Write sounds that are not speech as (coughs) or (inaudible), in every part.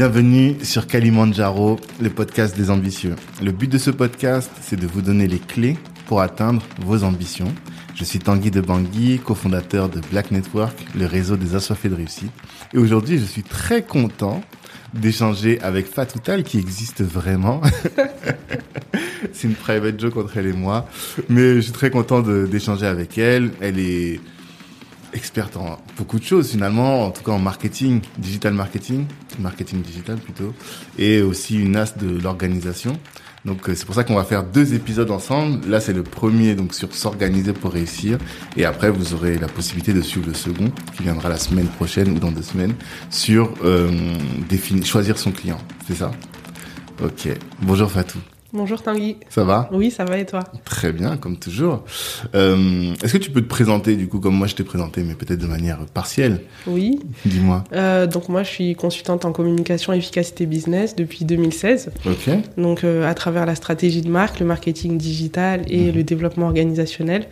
Bienvenue sur Kalimandjaro, le podcast des ambitieux. Le but de ce podcast, c'est de vous donner les clés pour atteindre vos ambitions. Je suis Tanguy de Bangui, cofondateur de Black Network, le réseau des assoiffés de réussite. Et aujourd'hui, je suis très content d'échanger avec Fatoutal qui existe vraiment. (laughs) c'est une private joke entre elle et moi. Mais je suis très content d'échanger avec elle. Elle est experte en beaucoup de choses finalement, en tout cas en marketing, digital marketing, marketing digital plutôt, et aussi une as de l'organisation. Donc euh, c'est pour ça qu'on va faire deux épisodes ensemble. Là c'est le premier donc sur s'organiser pour réussir, et après vous aurez la possibilité de suivre le second qui viendra la semaine prochaine ou dans deux semaines sur euh, définir, choisir son client. C'est ça? Ok. Bonjour Fatou. Bonjour Tanguy. Ça va? Oui, ça va et toi? Très bien, comme toujours. Euh, Est-ce que tu peux te présenter, du coup, comme moi je t'ai présenté, mais peut-être de manière partielle? Oui. Dis-moi. Euh, donc moi, je suis consultante en communication efficacité business depuis 2016. Ok. Donc euh, à travers la stratégie de marque, le marketing digital et Mhm. le développement organisationnel,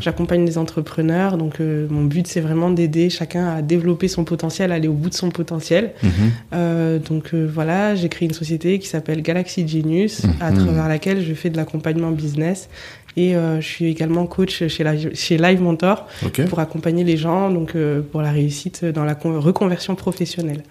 j'accompagne les entrepreneurs. Donc mon but, c'est vraiment d'aider chacun à développer son potentiel, à aller au bout de son potentiel. Mhm. Donc voilà, j'ai créé une société qui s'appelle Galaxy Genius, à Mhm. travers laquelle je fais de l'accompagnement business. Et euh, je suis également coach chez, la, chez Live Mentor pour accompagner les gens donc euh, pour la réussite dans la con- reconversion professionnelle.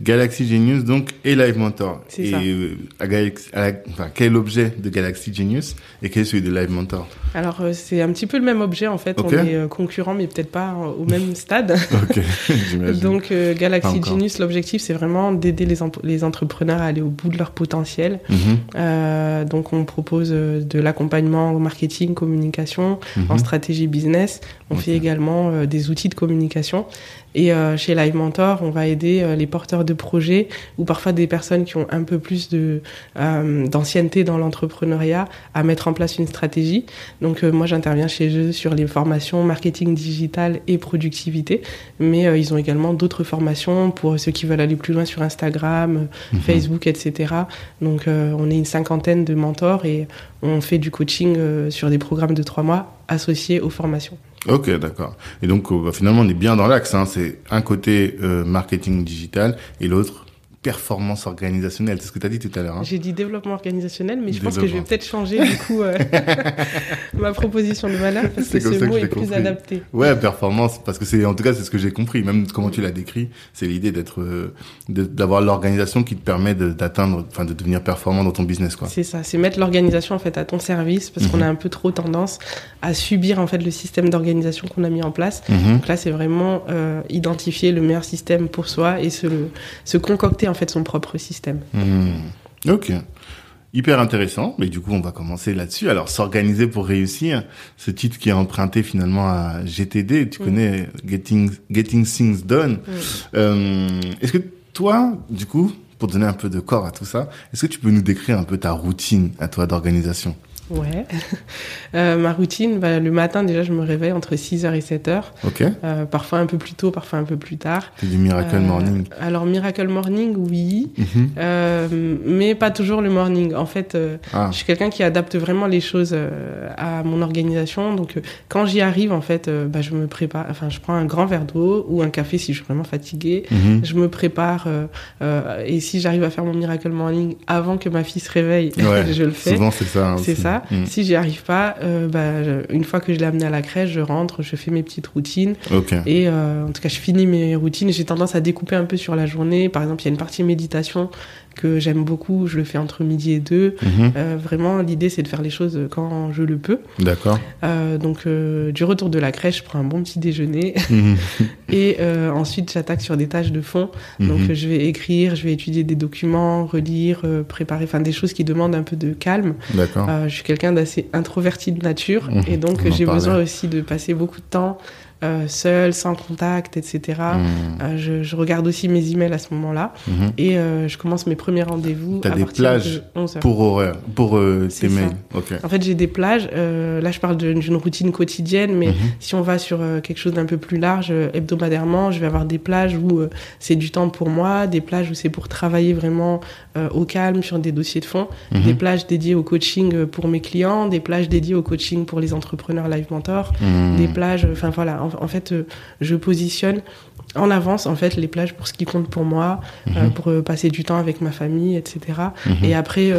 Galaxy Genius, donc, et Live Mentor. C'est et ça. euh, à Galaxy- à la- enfin, quel est l'objet de Galaxy Genius et quel est celui de Live Mentor Alors euh, c'est un petit peu le même objet en fait, Ok. on est euh, concurrents mais peut-être pas euh, au même (laughs) stade. Ok, (laughs) j'imagine. donc euh, Galaxy. Genius, l'objectif c'est vraiment d'aider les, les entrepreneurs à aller au bout de leur potentiel. Mhm, donc on propose de l'accompagnement en marketing, communication, mhm. en stratégie business. On fait également des outils de communication. Et euh, chez Live Mentor, on va aider euh, les porteurs de projets ou parfois des personnes qui ont un peu plus de euh, d'ancienneté dans l'entrepreneuriat à mettre en place une stratégie. Donc euh, moi j'interviens chez eux sur les formations marketing digital et productivité, mais euh, ils ont également d'autres formations pour ceux qui veulent aller plus loin sur Instagram, Mhm. Facebook, etc. Donc euh, on est une cinquantaine de mentors et on fait du coaching euh, sur des programmes de trois mois associés aux formations. Ok, d'accord. Et donc, euh, bah, finalement, on est bien dans l'axe. Hein. C'est un côté euh, marketing digital et l'autre performance organisationnelle. C'est ce que tu as dit tout à l'heure. Hein. J'ai dit développement organisationnel, mais je pense que je vais peut-être changer du coup euh, (laughs) ma proposition de valeur parce que ce que mot est plus adapté. Ouais, performance, parce que c'est en tout cas c'est ce que j'ai compris. Même comment tu l'as décrit, c'est l'idée d'être, euh, d'avoir l'organisation qui te permet d'atteindre, enfin de devenir performant dans ton business, quoi. C'est ça, c'est mettre l'organisation en fait à ton service parce qu'on Mhm. a un peu trop tendance à subir en fait le système d'organisation qu'on a mis en place. Mhm. Donc là, c'est vraiment euh, identifier le meilleur système pour soi et se, le- se concocter en fait son propre système. Mhm. Ok. Hyper intéressant. Mais du coup, on va commencer là-dessus. Alors, s'organiser pour réussir. Ce titre qui est emprunté finalement à GTD. Tu Mhm. connais Getting, Getting Things Done. Euh, est-ce que toi, du coup, pour donner un peu de corps à tout ça, est-ce que tu peux nous décrire un peu ta routine à toi d'organisation? Ouais. Euh, ma routine, bah, le matin déjà, je me réveille entre 6h et 7h. Ok. Euh, parfois un peu plus tôt, parfois un peu plus tard. C'est du Miracle Euh, Morning. Alors Miracle Morning, oui. Mhm. Mais pas toujours le morning. En fait, Ah. je suis quelqu'un qui adapte vraiment les choses à mon organisation. Donc, quand j'y arrive, en fait, bah, je me prépare. Enfin, je prends un grand verre d'eau ou un café si je suis vraiment fatiguée. Mhm. Je me prépare. et si j'arrive à faire mon Miracle Morning avant que ma fille se réveille, Ouais, (laughs) je le fais. Souvent, c'est ça. hein, C'est aussi. Mhm. Si j'y arrive pas, euh, bah, une fois que je l'ai amené à la crèche, je rentre, je fais mes petites routines. Et euh, en tout cas, je finis mes routines. J'ai tendance à découper un peu sur la journée. Par exemple, il y a une partie méditation que j'aime beaucoup. Je le fais entre midi et deux. Mhm. Euh, vraiment, l'idée, c'est de faire les choses quand je le peux. D'accord. Euh, donc, euh, du retour de la crèche, je prends un bon petit déjeuner. Mhm. (laughs) et ensuite, j'attaque sur des tâches de fond. Donc, Mhm. je vais écrire, je vais étudier des documents, relire, préparer, enfin, des choses qui demandent un peu de calme. D'accord. Je suis quelqu'un d'assez introverti de nature et donc j'ai besoin aussi de passer beaucoup de temps euh, seul, sans contact, etc. Mhm. Euh, je, je regarde aussi mes emails à ce moment-là Mhm. et euh, je commence mes premiers rendez-vous T'as à des plages de 11 heures. Pour horaire, pour tes mails. En fait, j'ai des plages. là, je parle d'une routine quotidienne, mais Mhm. si on va sur quelque chose d'un peu plus large, hebdomadairement, je vais avoir des plages où c'est du temps pour moi, des plages où c'est pour travailler vraiment au calme sur des dossiers de fond, des plages dédiées au coaching pour mes clients, des plages dédiées au coaching pour les entrepreneurs Live Mentor, des plages. Enfin voilà, en en, fait, je positionne en avance en fait les plages pour ce qui compte pour moi, mhm. pour passer du temps avec ma famille, etc. Mhm. Et après,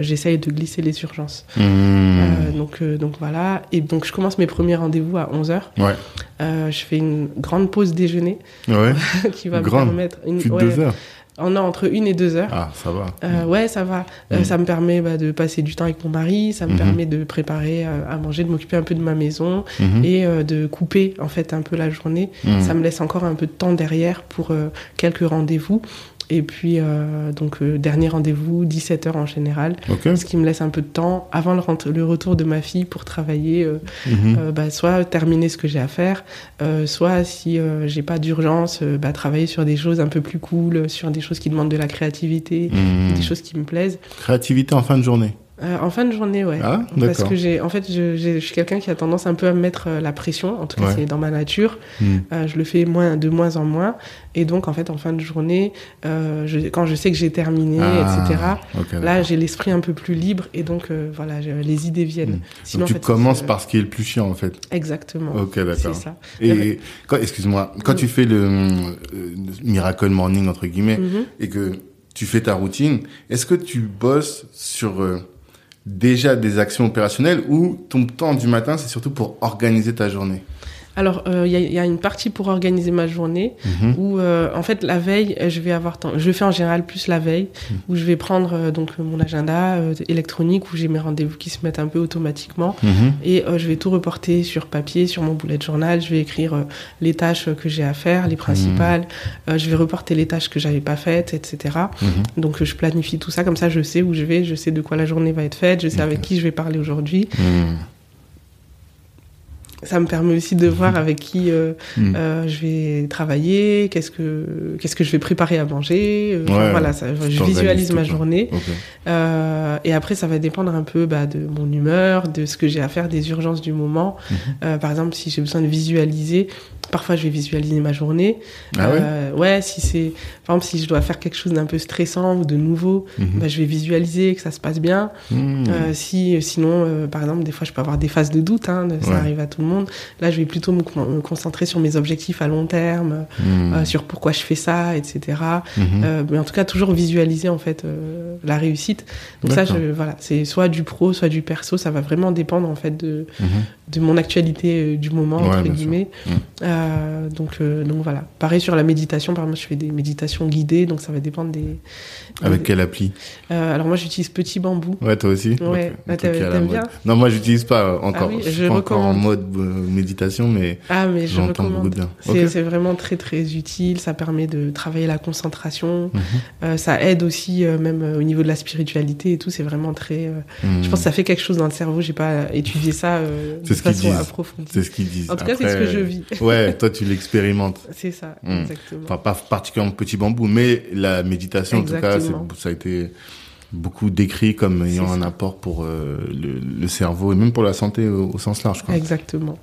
j'essaye de glisser les urgences. Mhm. donc, donc voilà. Et donc, je commence mes premiers rendez-vous à 11h. Ouais. je fais une grande pause déjeuner ouais. (laughs) qui va me permettre... Une, deux heures on a entre une et deux heures. Ah, ça va. Euh, ouais, ça va. Euh, mm. ça me permet bah, de passer du temps avec mon mari, ça me mm-hmm. permet de préparer euh, à manger, de m'occuper un peu de ma maison mm-hmm. et de couper en fait un peu la journée. Mm. Ça me laisse encore un peu de temps derrière pour quelques rendez-vous. Et puis, euh, donc, euh, dernier rendez-vous, 17h en général. Ce qui me laisse un peu de temps avant le, le retour de ma fille pour travailler, euh, mhm. bah, soit terminer ce que j'ai à faire, soit si j'ai pas d'urgence, bah, travailler sur des choses un peu plus cool, sur des choses qui demandent de la créativité, mhm. des choses qui me plaisent. Créativité en fin de journée euh, en fin de journée, ouais. Ah, Parce que j'ai, en fait, je, je suis quelqu'un qui a tendance un peu à me mettre euh, la pression. En tout cas, c'est dans ma nature. Hmm. Euh, je le fais moins, de moins en moins. Et donc, en fait, en fin de journée, euh, je, quand je sais que j'ai terminé, ah, etc. là, j'ai l'esprit un peu plus libre et donc, voilà, les idées viennent. Hmm. Sinon, tu commences par ce qui est le plus chiant, en fait. Exactement. Ok, d'accord. C'est ça. Et excuse-moi, quand tu fais le, miracle morning entre guillemets mm-hmm. et que tu fais ta routine, est-ce que tu bosses sur déjà des actions opérationnelles ou ton temps du matin, c'est surtout pour organiser ta journée alors, il euh, y, y, a une partie pour organiser ma journée mhm. où, euh, en fait, la veille, je vais avoir temps. Je fais en général plus la veille mhm. où je vais prendre euh, donc mon agenda électronique où j'ai mes rendez-vous qui se mettent un peu automatiquement mhm. et je vais tout reporter sur papier, sur mon bullet journal. Je vais écrire les tâches que j'ai à faire, les principales. je vais reporter les tâches que j'avais pas faites, etc. Donc, je planifie tout ça comme ça. Je sais où je vais, je sais de quoi la journée va être faite, je sais avec qui je vais parler aujourd'hui ça me permet aussi de voir avec qui euh, hmm. euh, je vais travailler, qu'est-ce que qu'est-ce que je vais préparer à manger. Euh, voilà, ça, je visualise ma journée. Et après, ça va dépendre un peu bah, de mon humeur, de ce que j'ai à faire, des urgences du moment. Mhm. Euh, par exemple, si j'ai besoin de visualiser, parfois je vais visualiser ma journée. Ah ouais, ouais si c'est par exemple si je dois faire quelque chose d'un peu stressant ou de nouveau, mhm. bah, je vais visualiser que ça se passe bien. Euh, si sinon, par exemple, des fois je peux avoir des phases de doute, hein, ça arrive à tout le monde. Là, je vais plutôt me, concentrer sur mes objectifs à long terme, mhm. sur pourquoi je fais ça, etc. mais en tout cas, toujours visualiser en fait la réussite. Donc ça, je, voilà, c'est soit du pro, soit du perso. Ça va vraiment dépendre en fait de de mon actualité du moment entre guillemets. Euh, donc, euh, donc voilà. Pareil sur la méditation, par exemple, je fais des méditations guidées, donc ça va dépendre des. Avec quelle appli euh, Alors moi, j'utilise Petit Bambou. Ouais, toi aussi. Ouais. Ah, t'aimes bien Non, moi, j'utilise pas encore. Ah je, suis pas encore en mode méditation, mais. Ah, mais je recommande. Bien. C'est vraiment très très utile. Ça permet de travailler la concentration. Mhm. ça aide aussi, même au niveau de la spiritualité et tout. C'est vraiment très. Je pense que ça fait quelque chose dans le cerveau. J'ai pas étudié ça de façon approfondie. C'est ce qu'ils disent. En tout cas, c'est ce que je vis. (laughs) Ouais, toi, tu l'expérimentes. (laughs) C'est ça, hmm. exactement. Enfin, pas particulièrement petit bambou, mais la méditation, en tout cas, ça a été beaucoup décrit comme ayant un apport pour euh, le, cerveau et même pour la santé au, sens large. Quoi. Exactement.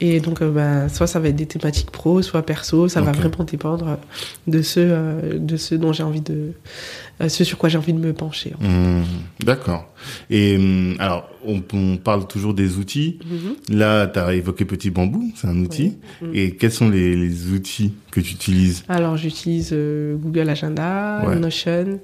Et donc, euh, bah, soit ça va être des thématiques pro, soit perso, ça va vraiment dépendre de ce, euh, de ce dont j'ai envie de, ce sur quoi j'ai envie de me pencher. Hmm. D'accord. Et hum, alors, on, on, parle toujours des outils. Mm-hmm. Là, tu as évoqué Petit Bambou, c'est un outil. Et quels sont les, les, outils que tu utilises? Alors, j'utilise Google Agenda, Notion,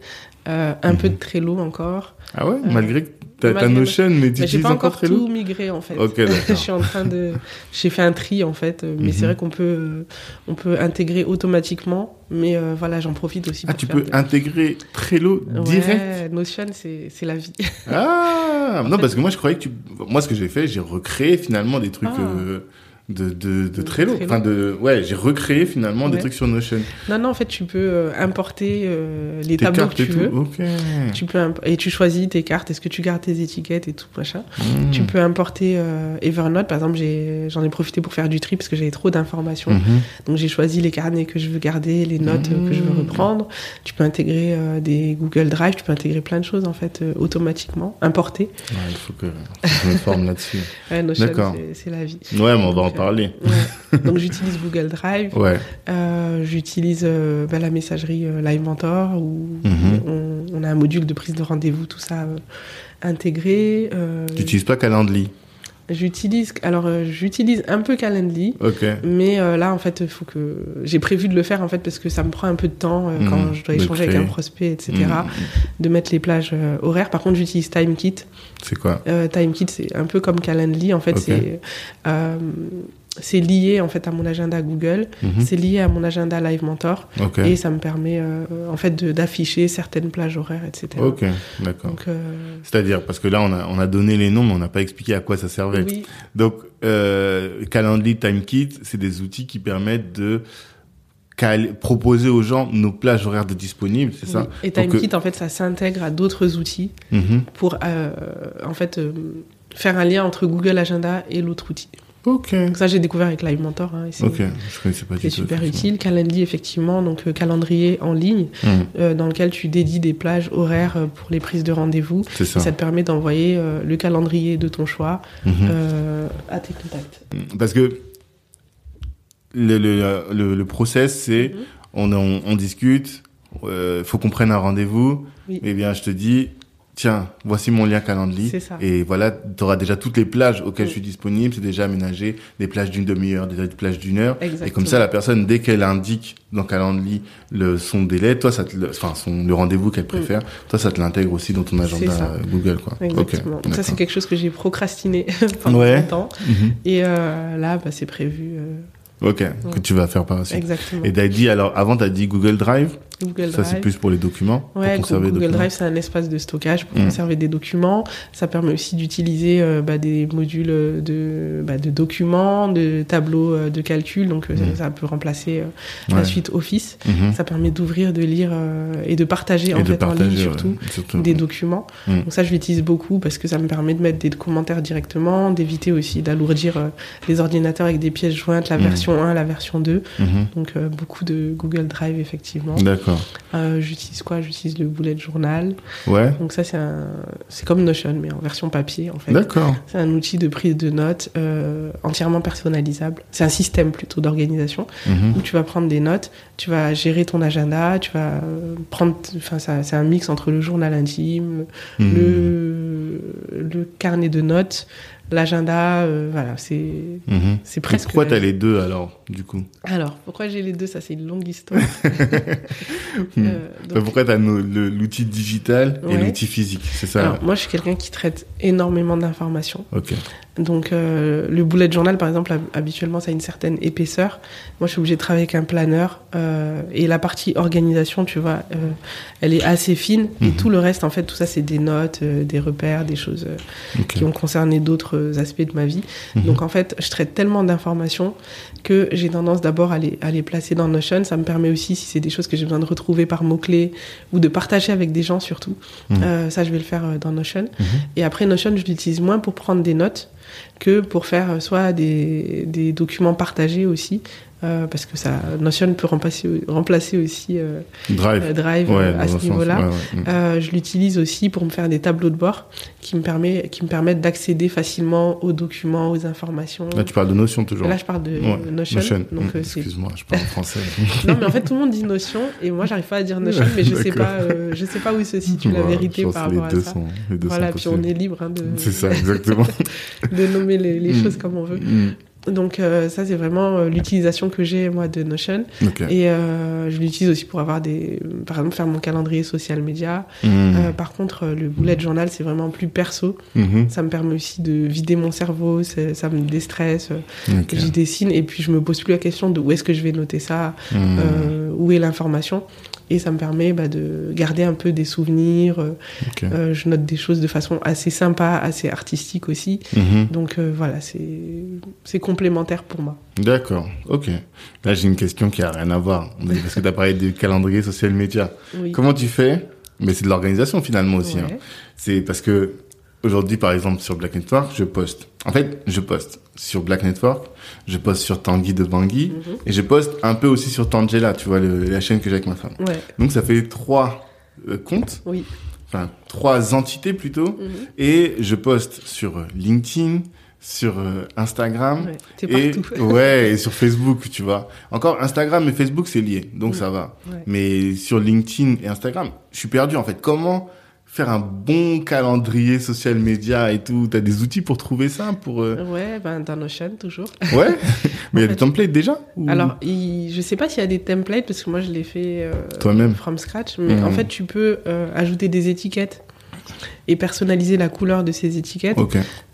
euh, un peu de. Trello encore. Ah ouais, malgré que t'as ta Notion, mais tu J'ai pas encore tout migré en fait. Ok, (laughs) je suis en train de, j'ai fait un tri en fait, mais c'est mhm. vrai qu'on peut, on peut intégrer automatiquement, mais euh, voilà, j'en profite aussi. Ah, tu peux intégrer Trello direct. Ouais, Notion, c'est, c'est la vie. Ah, (laughs) non, parce que moi je croyais que tu, moi ce que j'ai fait, j'ai recréé finalement des trucs. Ah. De, de, de Trello. Enfin, de, ouais, j'ai recréé finalement des trucs sur Notion. Non, non, en fait, tu peux euh, importer euh, les tableaux que tu veux. Tu peux et tu choisis tes cartes. Est-ce que tu gardes tes étiquettes et tout machin. Hmm. Tu peux importer euh, Evernote. Par exemple, j'en ai, profité pour faire du tri parce que j'avais trop d'informations. Mhm. Donc j'ai choisi les carnets que je veux garder, les notes que je veux hmm. reprendre. Tu peux intégrer des Google Drive. Tu peux intégrer plein de choses en fait automatiquement, importer. Ouais, il faut que je me forme là-dessus. (laughs) ouais, Notion, c'est la vie. Ouais, mais on va en parler. Donc (laughs) j'utilise Google Drive. Ouais. Euh, j'utilise euh, bah, la messagerie euh, Live Mentor où mhm. on, a un module de prise de rendez-vous, tout ça intégré. Tu n'utilises pas Calendly? J'utilise alors euh, j'utilise un peu Calendly, Ok. mais euh, là en fait faut que j'ai prévu de le faire en fait parce que ça me prend un peu de temps euh, quand je dois échanger avec un prospect, etc. Mhm. De mettre les plages euh, horaires. Par contre j'utilise TimeKit. C'est quoi? Euh, TimeKit c'est un peu comme Calendly en fait c'est euh, c'est lié en fait à mon agenda Google, Mhm. c'est lié à mon agenda Live Mentor et ça me permet euh, en fait d'afficher certaines plages horaires, etc. Ok, d'accord. Euh, C'est-à-dire, parce que là, on a, on a donné les noms, mais on n'a pas expliqué à quoi ça servait. oui, Donc, euh, Calendly, TimeKit, c'est des outils qui permettent de proposer aux gens nos plages horaires de disponibles, c'est ça? Et TimeKit en fait ça s'intègre à d'autres outils Mhm. pour euh, en fait euh, faire un lien entre Google Agenda et l'autre outil. Ok. Donc ça j'ai découvert avec Live Mentor. Hein, c'est Ok, je connaissais pas du c'est super utile. Calendly effectivement, donc euh, calendrier en ligne Mhm. euh, dans lequel tu dédies des plages horaires euh, pour les prises de rendez-vous. C'est ça. Ça te permet d'envoyer le calendrier de ton choix euh, à tes contacts. Parce que le, le, le, le process, c'est on, on, on discute, euh, faut qu'on prenne un rendez-vous. Oui. Eh bien, je te dis, tiens, voici mon lien Calendly. C'est ça. Et voilà, tu auras déjà toutes les plages auxquelles Oui. je suis disponible. C'est déjà aménagé, des plages d'une demi-heure, des plages d'une heure. Et Exactement. comme ça, la personne, dès qu'elle indique dans Calendly le, son délai, toi, ça te, le- enfin, son, le rendez-vous qu'elle préfère, toi, ça te l'intègre aussi dans ton agenda Google, quoi. Exactement. Donc ça c'est quelque chose que j'ai procrastiné (laughs) pendant Ouais. longtemps. Mhm. Et euh, là bah, c'est prévu. euh, Ok, que tu vas faire par la suite. exactement. Et t'as dit, alors, avant, t'as dit Google Drive? Google Ça, c'est plus pour les documents. Ouais, pour Google documents. Drive, c'est un espace de stockage pour Mm. conserver des documents. Ça permet aussi d'utiliser euh, bah, des modules de, bah, de documents, de tableaux euh, de calcul. Donc, euh, Mm. ça peut remplacer euh, Ouais. la suite Office. Mhm. Ça permet d'ouvrir, de lire euh, et de partager Et en de fait en ligne surtout ouais, surtout. des documents. Mm. Donc ça, je l'utilise beaucoup parce que ça me permet de mettre des commentaires directement, d'éviter aussi d'alourdir euh, les ordinateurs avec des pièces jointes, la version 1, la version 2. Mhm. Donc euh, beaucoup de Google Drive effectivement. D'accord. Euh, j'utilise quoi? J'utilise le bullet journal. Ouais. Donc ça c'est un, c'est comme Notion mais en version papier en fait. D'accord. C'est un outil de prise de notes euh, entièrement personnalisable. C'est un système plutôt d'organisation Mhm. où tu vas prendre des notes, tu vas gérer ton agenda, tu vas euh, prendre, enfin ça, c'est un mix entre le journal intime, Mhm. le, le carnet de notes, l'agenda, euh, voilà, c'est Mhm. c'est Et presque. Pourquoi t'as les deux alors, du coup? Alors, pourquoi j'ai les deux? Ça, c'est une longue histoire. (laughs) Hmm. Euh, donc- Bah, Pourquoi t'as nos- le- l'outil digital et l'outil physique? C'est ça alors, moi, je suis quelqu'un qui traite énormément d'informations. Ok. Donc, euh, le bullet journal, par exemple, hab- habituellement, ça a une certaine épaisseur. Moi, je suis obligée de travailler avec un planeur. et la partie organisation, tu vois, elle est assez fine. Et Mhm. tout le reste, en fait, tout ça, c'est des notes, des repères, des choses qui ont concerné d'autres aspects de ma vie. Mhm. Donc en fait, je traite tellement d'informations que j'ai tendance d'abord à les, à les placer dans Notion. Ça me permet aussi, si c'est des choses que j'ai besoin de retrouver par mots-clés ou de partager avec des gens surtout, Mhm. euh, ça je vais le faire euh, dans Notion. Mhm. Et après Notion, je l'utilise moins pour prendre des notes que pour faire euh, soit des, des documents partagés aussi. euh, parce que ça, Notion peut remplacer, remplacer aussi euh, Drive. euh, Drive ouais, à ce niveau-là. Ouais, ouais. Euh, je l'utilise aussi pour me faire des tableaux de bord qui me, permet, qui me permettent d'accéder facilement aux documents, aux informations. Là, tu parles de notion toujours. Là, je parle de Notion. Notion. Donc, c'est... Excuse-moi, je parle français. (laughs) Non, mais en fait, tout le monde dit Notion et moi, j'arrive pas à dire Notion, mais je sais pas, je sais pas où se situe la vérité par rapport à ça. sont, Voilà, puis on est libre hein, de, C'est ça, exactement. (laughs) de nommer les, les Mm. choses comme on veut. Mhm. Donc, euh, ça, c'est vraiment euh, l'utilisation que j'ai, moi, de Notion. Et euh, je l'utilise aussi pour avoir des. Par exemple, faire mon calendrier social média. Euh, par contre, le bullet journal, c'est vraiment plus perso. Mhm. Ça me permet aussi de vider mon cerveau, ça me déstresse. Ok. J'y dessine et puis je me pose plus la question de où est-ce que je vais noter ça, où est l'information. Et ça me permet bah, de garder un peu des souvenirs. euh, euh, je note des choses de façon assez sympa, assez artistique aussi. Mhm. Donc euh, voilà, c'est c'est complémentaire pour moi. D'accord, ok. Là, j'ai une question qui a rien à voir. Parce que tu as parlé du calendrier social média. Oui. Comment tu fais? Mais c'est de l'organisation finalement aussi. Ouais. hein. C'est parce que aujourd'hui, par exemple, sur Black Network, je poste. En fait, je poste sur Black Network, je poste sur Tanguy de Bangui, Mhm. et je poste un peu aussi sur Tangela, tu vois, le- la chaîne que j'ai avec ma femme. Ouais, Donc ça fait trois euh, comptes, oui. enfin trois entités plutôt, Mhm. et je poste sur euh, LinkedIn, sur euh, Instagram, Ouais, et, ouais, et sur Facebook, tu vois. Encore Instagram et Facebook, c'est lié, donc Mm. ça va. Ouais. Mais sur LinkedIn et Instagram, je suis perdu en fait. Comment faire un bon calendrier social media et tout. T'as des outils pour trouver ça pour euh, Ouais, ben dans Notion toujours. Ouais, (laughs) mais il y a des templates déjà ou... Alors, il... je sais pas s'il y a des templates parce que moi je l'ai fait euh, Toi-même. from scratch, mais en fait tu peux euh, ajouter des étiquettes et personnaliser la couleur de ces étiquettes.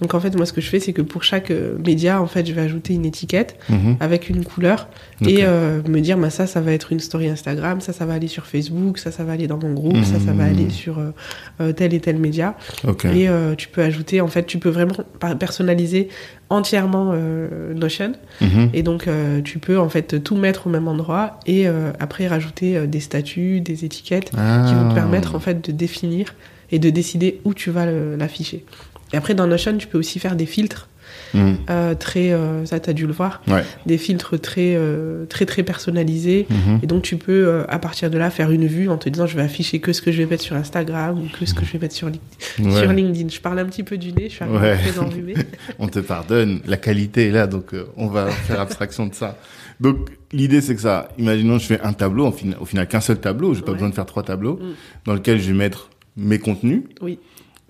Donc en fait moi ce que je fais c'est que pour chaque euh, média en fait je vais ajouter une étiquette Mhm. avec une couleur et euh, me dire bah ça ça va être une story Instagram, ça ça va aller sur Facebook, ça ça va aller dans mon groupe, ça ça va Mhm. aller sur euh, tel et tel média. Et tu peux ajouter, en fait, tu peux vraiment personnaliser entièrement Notion. Mhm. Et donc, tu peux en fait tout mettre au même endroit et après rajouter des statuts, des étiquettes qui vont Ah. te permettre en fait de définir et de décider où tu vas l'afficher. Et après, dans Notion, tu peux aussi faire des filtres Mhm. euh, très, euh, ça, tu as dû le voir, Ouais. des filtres très, euh, très, très personnalisés. Mhm. Et donc, tu peux, à partir de là, faire une vue en te disant, je vais afficher que ce que je vais mettre sur Instagram ou que ce que je vais mettre sur, Lin- Ouais. sur LinkedIn. Je parle un petit peu du nez, je suis Ouais. très enrhumée. (laughs) On te pardonne, la qualité est là, donc on va faire abstraction de ça. Donc l'idée c'est que ça, imaginons je fais un tableau, au final, au final qu'un seul tableau, j'ai pas besoin de faire trois tableaux, Mm. dans lequel je vais mettre mes contenus, Oui,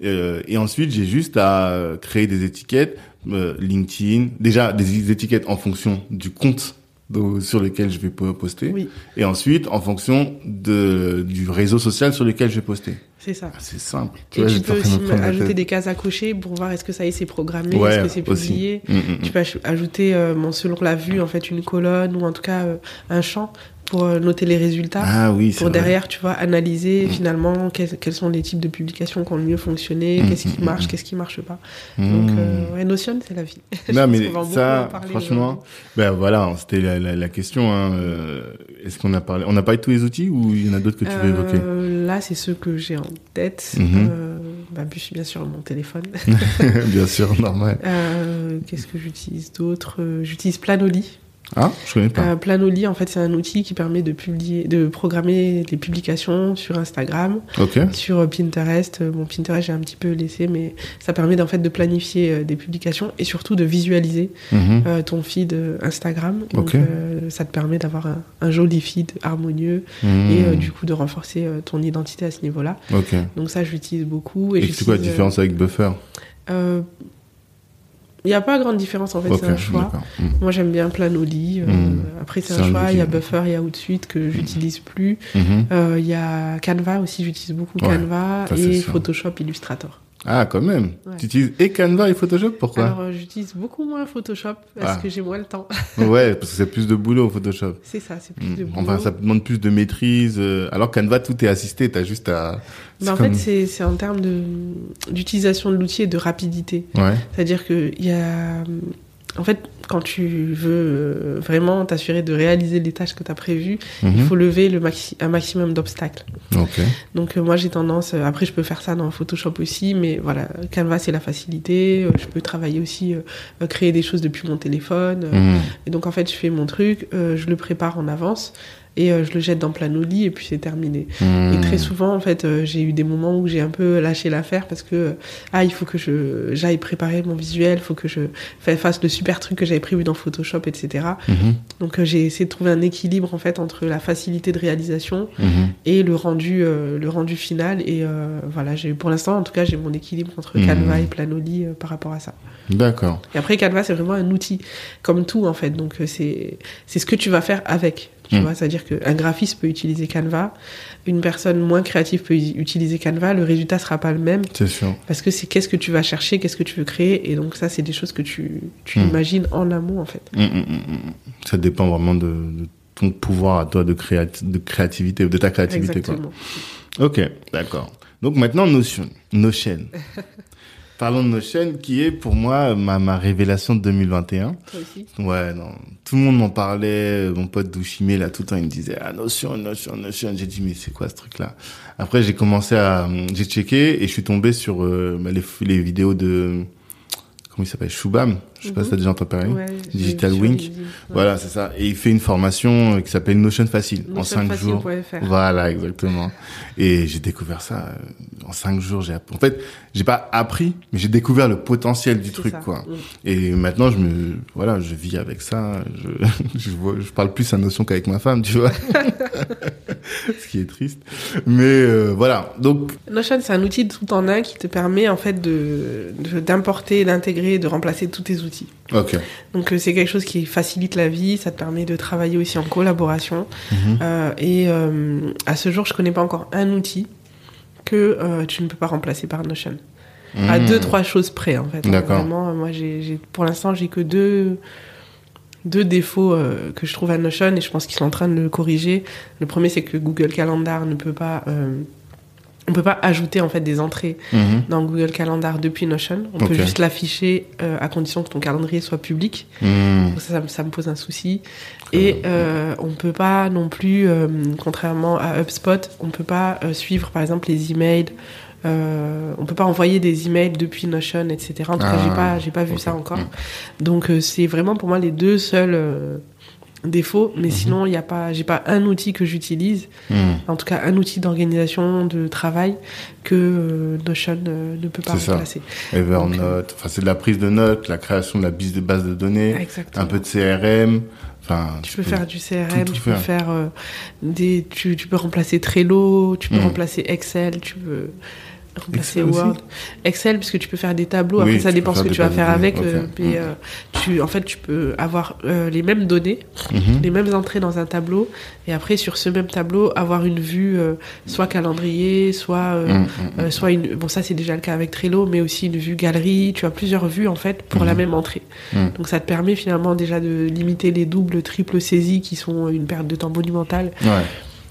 euh, et ensuite j'ai juste à euh, créer des étiquettes, euh, LinkedIn, déjà des étiquettes en fonction du compte sur lequel je vais po- poster, oui, et ensuite en fonction de, du réseau social sur lequel je vais poster. c'est ça. Ah, c'est simple. Et vois, tu j'étais en peux aussi ajouter des cases à cocher pour voir est-ce que ça y est, c'est programmé, Ouais, est-ce que c'est publié. Mm, mm, Tu peux aj- ajouter, euh, bon, selon la vue, en fait, une colonne ou en tout cas un champ pour euh, noter les résultats. Ah oui, pour vrai. derrière, tu vois, analyser finalement quels, quels sont les types de publications qui ont le mieux fonctionné, Mm, qu'est-ce qui mm, marche, mm. qu'est-ce qui marche pas. Donc, Mm. euh, ouais, Notion, c'est la vie. (laughs) Je Non, mais ça, franchement, aujourd'hui. ben voilà, c'était la, la, la question. Hein, euh, Est-ce qu'on a parlé, on a parlé de tous les outils ou il y en a d'autres que tu veux évoquer? Euh, Là, c'est ceux que j'ai en tête. Mhm. Euh, bah, puis, bien sûr, mon téléphone. (laughs) Bien sûr, normal. Euh, Qu'est-ce que j'utilise d'autre? Euh, J'utilise Planoly. Ah, je connais pas. Euh, Planoly, en fait, c'est un outil qui permet de publier, de programmer des publications sur Instagram, sur euh, Pinterest. Euh, Bon, Pinterest, j'ai un petit peu laissé, mais ça permet en fait de planifier des publications et surtout de visualiser Mhm. ton feed Instagram. Donc, ça te permet d'avoir un, un joli feed harmonieux Mhm. et euh, du coup de renforcer ton identité à ce niveau-là. Donc ça, je l'utilise beaucoup. Et, Et c'est quoi la j'utilise, différence avec Buffer? Euh, Il n'y a pas grande différence en fait, c'est un choix. Mhm. Moi j'aime bien Planoly. euh, Mm. Après c'est un choix. Il y a. Buffer, il y a Outsuite que j'utilise plus. Euh, Il y a Canva aussi, j'utilise beaucoup Ouais, Canva ça, et. Photoshop Illustrator. Ah, quand même. Ouais. Tu utilises et Canva et Photoshop Pourquoi? Alors j'utilise beaucoup moins Photoshop parce Ah. que j'ai moins le temps. (laughs) Ouais, parce que c'est plus de boulot Photoshop. c'est ça, c'est plus de boulot. Enfin, ça demande plus de maîtrise. euh, alors Canva, tout est assisté. T'as juste à. Mais en fait, c'est c'est en termes de- d'utilisation de l'outil et de rapidité. Ouais. C'est-à-dire que il y a. En fait, quand tu veux euh, vraiment t'assurer de réaliser les tâches que tu as prévues, il Mhm. faut lever le maxi un maximum d'obstacles. Ok. Donc euh, moi j'ai tendance, euh, après je peux faire ça dans Photoshop aussi, mais voilà, Canva c'est la facilité, euh, je peux travailler aussi, créer des choses depuis mon téléphone. Mhm. Et donc en fait je fais mon truc, je le prépare en avance et euh, je le jette dans Planoly et puis c'est terminé. Et très souvent, en fait, euh, j'ai eu des moments où j'ai un peu lâché l'affaire parce que, euh, ah, il faut que je, j'aille préparer mon visuel, il faut que je fa- fasse le super truc que j'avais prévu dans Photoshop, etc. Mhm. Donc, j'ai essayé de trouver un équilibre, en fait, entre la facilité de réalisation Mhm. et le rendu, le rendu final. Et euh, voilà, j'ai, pour l'instant, en tout cas, j'ai mon équilibre entre. Canva et Planoly euh, par rapport à ça. D'accord. Et après, Canva, c'est vraiment un outil, comme tout, en fait. Donc, c'est, c'est ce que tu vas faire avec. Tu Mm. vois, c'est-à-dire qu'un graphiste peut utiliser Canva, une personne moins créative peut utiliser Canva, le résultat sera pas le même C'est sûr. parce que c'est qu'est-ce que tu vas chercher, qu'est-ce que tu veux créer, et donc ça, c'est des choses que tu, tu Mm. imagines en amont, en fait. Mm, mm, mm, mm. Ça dépend vraiment de, de ton pouvoir à toi de, créati- de créativité, de ta créativité. Quoi. Exactement. Ok, d'accord. Donc maintenant, Notion. Notion. (laughs) Parlons de Notion, qui est pour moi ma, ma révélation de 2021. Toi aussi Ouais, non. Tout le monde m'en parlait. Mon pote Douchimé, là, tout le temps, il me disait, ah, Notion, Notion, Notion. J'ai dit, mais c'est quoi ce truc-là? Après, j'ai commencé à, j'ai checké et je suis tombé sur euh, bah, les, les vidéos de, comment il s'appelle? Shubham. Je sais pas si t'as déjà entendu parler. Ouais, Digital Wink. Ouais. Voilà, c'est ça. Et il fait une formation euh, qui s'appelle Notion Facile en cinq jours. Notionfacile.fr. Voilà, exactement. Et j'ai découvert ça euh, en cinq jours. J'ai en fait, j'ai pas appris, mais j'ai découvert le potentiel du truc, ça. quoi. Mm. Et maintenant, je me, voilà, je vis avec ça. Je, (laughs) je, vois, je parle plus à notion qu'avec ma femme, tu vois. (laughs) Ce qui est triste. Mais euh, voilà. Donc. Notion, c'est un outil tout en un qui te permet en fait de d'importer, d'intégrer, de remplacer tous tes outils. Donc euh, c'est quelque chose qui facilite la vie. Ça te permet de travailler aussi en collaboration. Mhm. Euh, et euh, à ce jour, je connais pas encore un outil que tu ne peux pas remplacer par Notion. À Hmm. deux, trois choses près, en fait. D'accord. Vraiment, moi, j'ai, pour l'instant, j'ai que deux, deux défauts que je trouve à Notion et je pense qu'ils sont en train de le corriger. Le premier, c'est que Google Calendar ne peut pas. Euh, on peut pas ajouter en fait des entrées Mhm. dans Google Calendar depuis Notion. On peut juste l'afficher euh, à condition que ton calendrier soit public. Donc ça, ça, me- ça me pose un souci. Et euh, on peut pas non plus, euh, contrairement à HubSpot, on peut pas euh, suivre par exemple les emails. Euh, on peut pas envoyer des emails depuis Notion, etc. En tout cas, Ah, j'ai pas, j'ai pas vu ça encore. Mm. Donc euh, c'est vraiment pour moi les deux seuls euh, défauts. Mhm. Mais sinon, il y a pas, j'ai pas un outil que j'utilise. Hmm. En tout cas, un outil d'organisation, de travail que euh, Notion euh, ne peut pas remplacer. Evernote. Enfin, c'est de la prise de notes, la création de la base de base de données, Exactement. un peu de CRM. Enfin, Tu peux faire du CRM, tout tu peux faire. faire euh, des, tu, tu peux remplacer Trello, tu peux Mm. remplacer Excel, tu peux remplacer Word. Excel, puisque tu peux faire des tableaux. Après, ça dépend ce que tu vas faire avec. euh, mais Mm. euh, tu, en fait, tu peux avoir euh, les mêmes données, Mhm. les mêmes entrées dans un tableau, et après sur ce même tableau avoir une vue, euh, soit calendrier, soit euh, euh, soit une bon ça c'est déjà le cas avec Trello mais aussi une vue galerie tu as plusieurs vues en fait pour la Mhm. même entrée donc ça te permet finalement déjà de limiter les doubles triples saisies qui sont une perte de temps monumentale Ouais.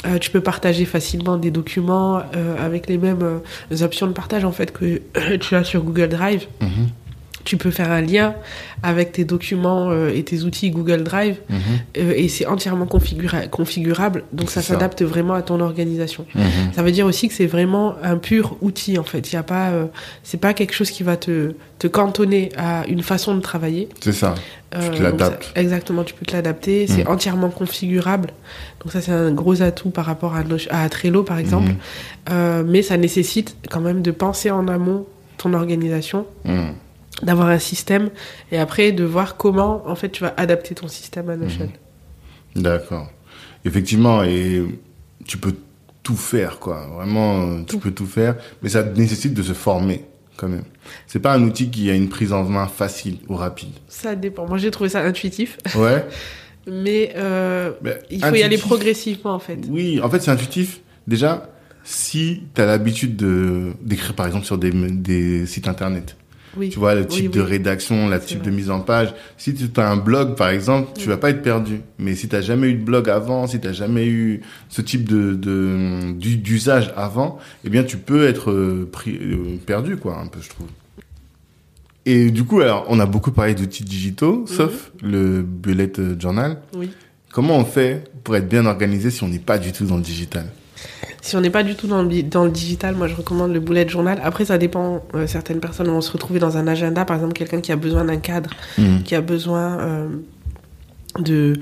Euh, tu peux partager facilement des documents euh, avec les mêmes euh, options de partage en fait que (coughs) tu as sur Google Drive Mhm. tu peux faire un lien avec tes documents et tes outils Google Drive Mhm. et c'est entièrement configura- configurable donc ça s'adapte vraiment à ton organisation Mhm. ça veut dire aussi que c'est vraiment un pur outil en fait. Il y a pas, c'est pas quelque chose qui va te, te cantonner à une façon de travailler. C'est ça. Euh, te l'adaptes. Exactement, tu peux te l'adapter. C'est Mm. entièrement configurable. Donc ça c'est un gros atout par rapport à, à Trello par exemple. Mhm. Euh, mais ça nécessite quand même de penser en amont ton organisation, Mhm. d'avoir un système et après de voir comment en fait tu vas adapter ton système à Notion. D'accord. Effectivement, et tu peux tout faire, quoi. Vraiment, euh, tu Tout. peux tout faire, mais ça nécessite de se former, quand même. C'est pas un outil qui a une prise en main facile ou rapide. Ça dépend. Moi j'ai trouvé ça intuitif, Ouais. (laughs) mais euh, Mais il faut y aller progressivement en fait. Oui, en fait, c'est intuitif. Déjà, si tu as l'habitude de d'écrire, par exemple, sur des, des sites internet, Oui. tu vois, le type oui. de rédaction, le C'est type vrai. de mise en page. Si tu as un blog, par exemple, tu vas pas être perdu. Mais si tu jamais eu de blog avant, si tu jamais eu ce type de de- d'u- d'usage avant, eh bien, tu peux être euh, pris, euh, perdu, quoi, un peu, je trouve. Et du coup, alors, on a beaucoup parlé d'outils digitaux, sauf le bullet euh, journal. Oui. Comment on fait pour être bien organisé si on n'est pas du tout dans le digital? Si on n'est pas du tout dans le, bi- dans le digital, moi je recommande le bullet journal. Après, ça dépend. euh, certaines personnes vont se retrouver dans un agenda, par exemple, quelqu'un qui a besoin d'un cadre, Mhm. qui a besoin euh, de.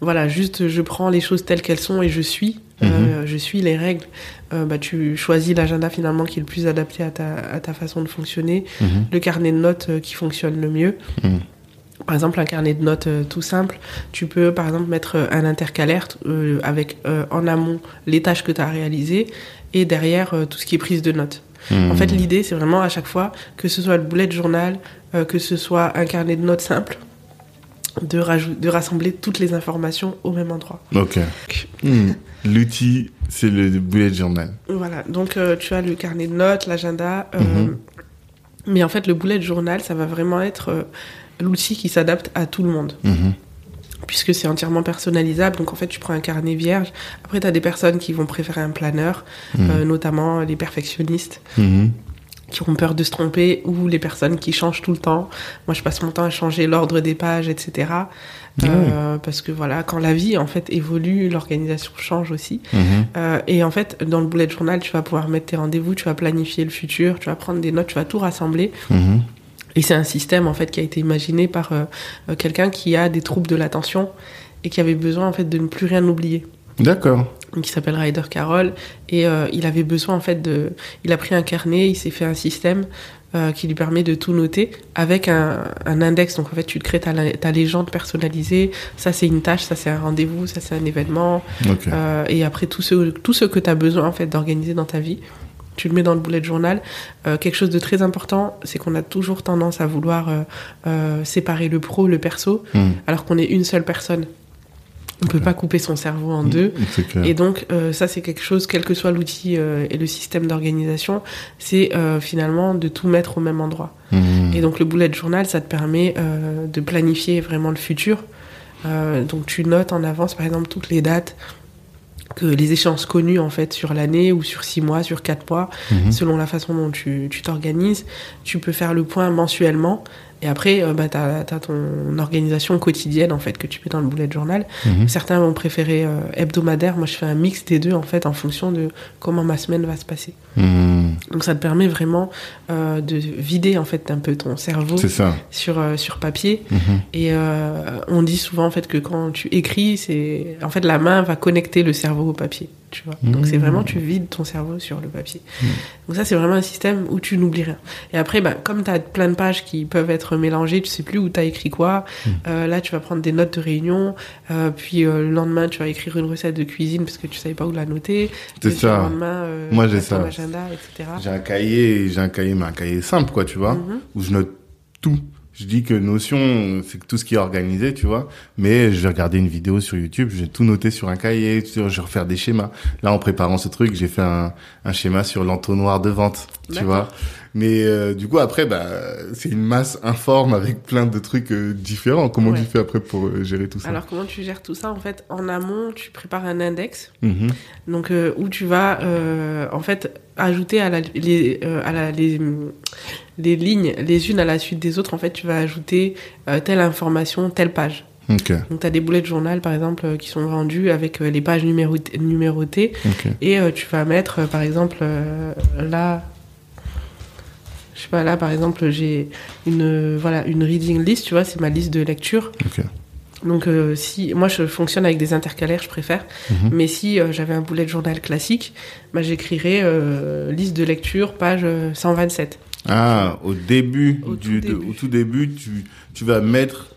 Voilà, juste je prends les choses telles qu'elles sont et je suis. euh, je suis les règles. Bah, tu choisis l'agenda finalement qui est le plus adapté à ta, à ta façon de fonctionner. Mhm. Le carnet de notes qui fonctionne le mieux. Par exemple, un carnet de notes euh, tout simple, tu peux par exemple mettre euh, un intercalaire euh, avec euh, en amont les tâches que tu as réalisées et derrière euh, tout ce qui est prise de notes. En fait, Mhm. l'idée, c'est vraiment à chaque fois que ce soit le bullet journal, euh, que ce soit un carnet de notes simple, de, de rassembler toutes les informations au même endroit. Ok. Hmm. (laughs) L'outil, c'est le bullet journal. Voilà, donc euh, tu as le carnet de notes, l'agenda, euh, Mhm. mais en fait, le bullet journal, ça va vraiment être euh, l'outil qui s'adapte à tout le monde. Mhm. puisque c'est entièrement personnalisable. Donc en fait, tu prends un carnet vierge. Après, tu as des personnes qui vont préférer un planeur, Mhm. euh, notamment les perfectionnistes Mhm. qui ont peur de se tromper ou les personnes qui changent tout le temps. Moi, je passe mon temps à changer l'ordre des pages, etc. Euh, Parce que voilà, quand la vie en fait évolue, l'organisation change aussi. Euh, et en fait, dans le bullet journal, tu vas pouvoir mettre tes rendez-vous, tu vas planifier le futur, tu vas prendre des notes, tu vas tout rassembler. Et c'est un système en fait qui a été imaginé par euh, euh, quelqu'un qui a des troubles de l'attention et qui avait besoin en fait de ne plus rien oublier. D'accord. Donc, il s'appelle Ryder Carroll et euh, il avait besoin en fait de, il a pris un carnet, il s'est fait un système euh, qui lui permet de tout noter avec un, un, index. Donc en fait, tu crées ta, ta légende personnalisée. Ça, c'est une tâche, ça, c'est un rendez-vous, ça, c'est un événement. Euh, et après, tout ce, tout ce que tu as besoin en fait d'organiser dans ta vie, tu le mets dans le bullet journal. Euh, quelque chose de très important, c'est qu'on a toujours tendance à vouloir euh, euh, séparer le pro, le perso, Hmm. alors qu'on est une seule personne. On peut Ok. pas couper son cerveau en deux. Clair. Et donc, euh, ça, c'est quelque chose, quel que soit l'outil euh, et le système d'organisation, c'est euh, finalement de tout mettre au même endroit. Hmm. Et donc, le bullet journal, ça te permet de planifier vraiment le futur. Donc, tu notes en avance, par exemple, toutes les dates que les échéances connues en fait sur l'année ou sur six mois, sur quatre mois, Mhm. selon la façon dont tu tu t'organises. Tu peux faire le point mensuellement. Et après, euh, bah, tu as, ton organisation quotidienne en fait que tu mets dans le bullet journal. Mhm. Certains vont préférer euh, hebdomadaire. Moi, je fais un mix des deux en fait en fonction de comment ma semaine va se passer. Hmm. Donc, ça te permet vraiment euh, de vider en fait un peu ton cerveau sur euh, sur papier. Mhm. Et euh, on dit souvent en fait que quand tu écris, c'est en fait la main va connecter le cerveau au papier. Tu vois. Donc c'est vraiment tu vides ton cerveau sur le papier. Mmh. Donc ça c'est vraiment un système où tu n'oublies rien. Et après, bah, comme tu as plein de pages qui peuvent être mélangées, tu sais plus où tu as écrit quoi. Mmh. Euh, là tu vas prendre des notes de réunion, euh, puis euh, le lendemain tu vas écrire une recette de cuisine parce que tu savais pas où la noter. C'est ça. Le lendemain, Moi, j'ai ça. J'ai un cahier, j'ai un cahier, mais un cahier simple, quoi, tu vois, Mhm. où je note tout. Je dis que Notion, c'est tout ce qui est organisé, tu vois. Mais je vais regarder une vidéo sur YouTube, j'ai tout noté sur un cahier, je vais refaire des schémas. Là, en préparant ce truc, j'ai fait un, schéma sur l'entonnoir de vente, tu vois. Mais euh, du coup, après, bah, c'est une masse informe avec plein de trucs euh, différents. Comment Ouais. tu fais après pour euh, gérer tout ça? Alors comment tu gères tout ça? En fait, en amont, tu prépares un index. Mhm. Donc où tu vas en fait ajouter à la, les, à la, les, les lignes les unes à la suite des autres. En fait, tu vas ajouter telle information, telle page. Donc tu as des boulets de journal par exemple qui sont vendus avec les pages numérotées, et tu vas mettre par exemple là je sais pas là par exemple j'ai une voilà une reading list tu vois c'est ma liste de lecture donc euh, si moi je fonctionne avec des intercalaires je préfère Mhm. mais si euh, j'avais un bullet journal classique bah, j'écrirais euh, liste de lecture page euh, 127 Ah, au début, Au du, tout de- début. au tout début, tu, tu vas mettre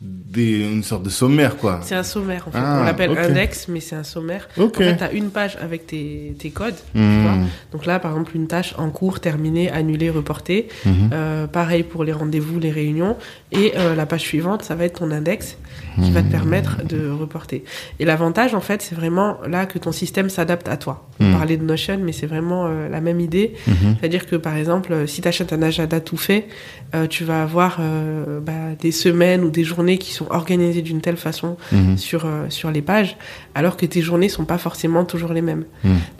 des, une sorte de sommaire, quoi. c'est un sommaire en fait Ah, on l'appelle index mais c'est un sommaire Ok. en fait t'as une page avec tes, tes codes Hmm. vois. donc là par exemple une tâche en cours terminée annulée reportée Mhm. Euh, pareil pour les rendez-vous, les réunions. Et euh, la page suivante, ça va être ton index qui va te permettre de reporter. Et l'avantage, en fait, c'est vraiment là que ton système s'adapte à toi. On Mhm. parlait de Notion, mais c'est vraiment euh, la même idée. Mhm. C'est-à-dire que, par exemple, euh, si tu achètes un agenda tout fait, euh, tu vas avoir euh, bah, des semaines ou des journées qui sont organisées d'une telle façon Mhm. sur, euh, sur les pages, alors que tes journées sont pas forcément toujours les mêmes.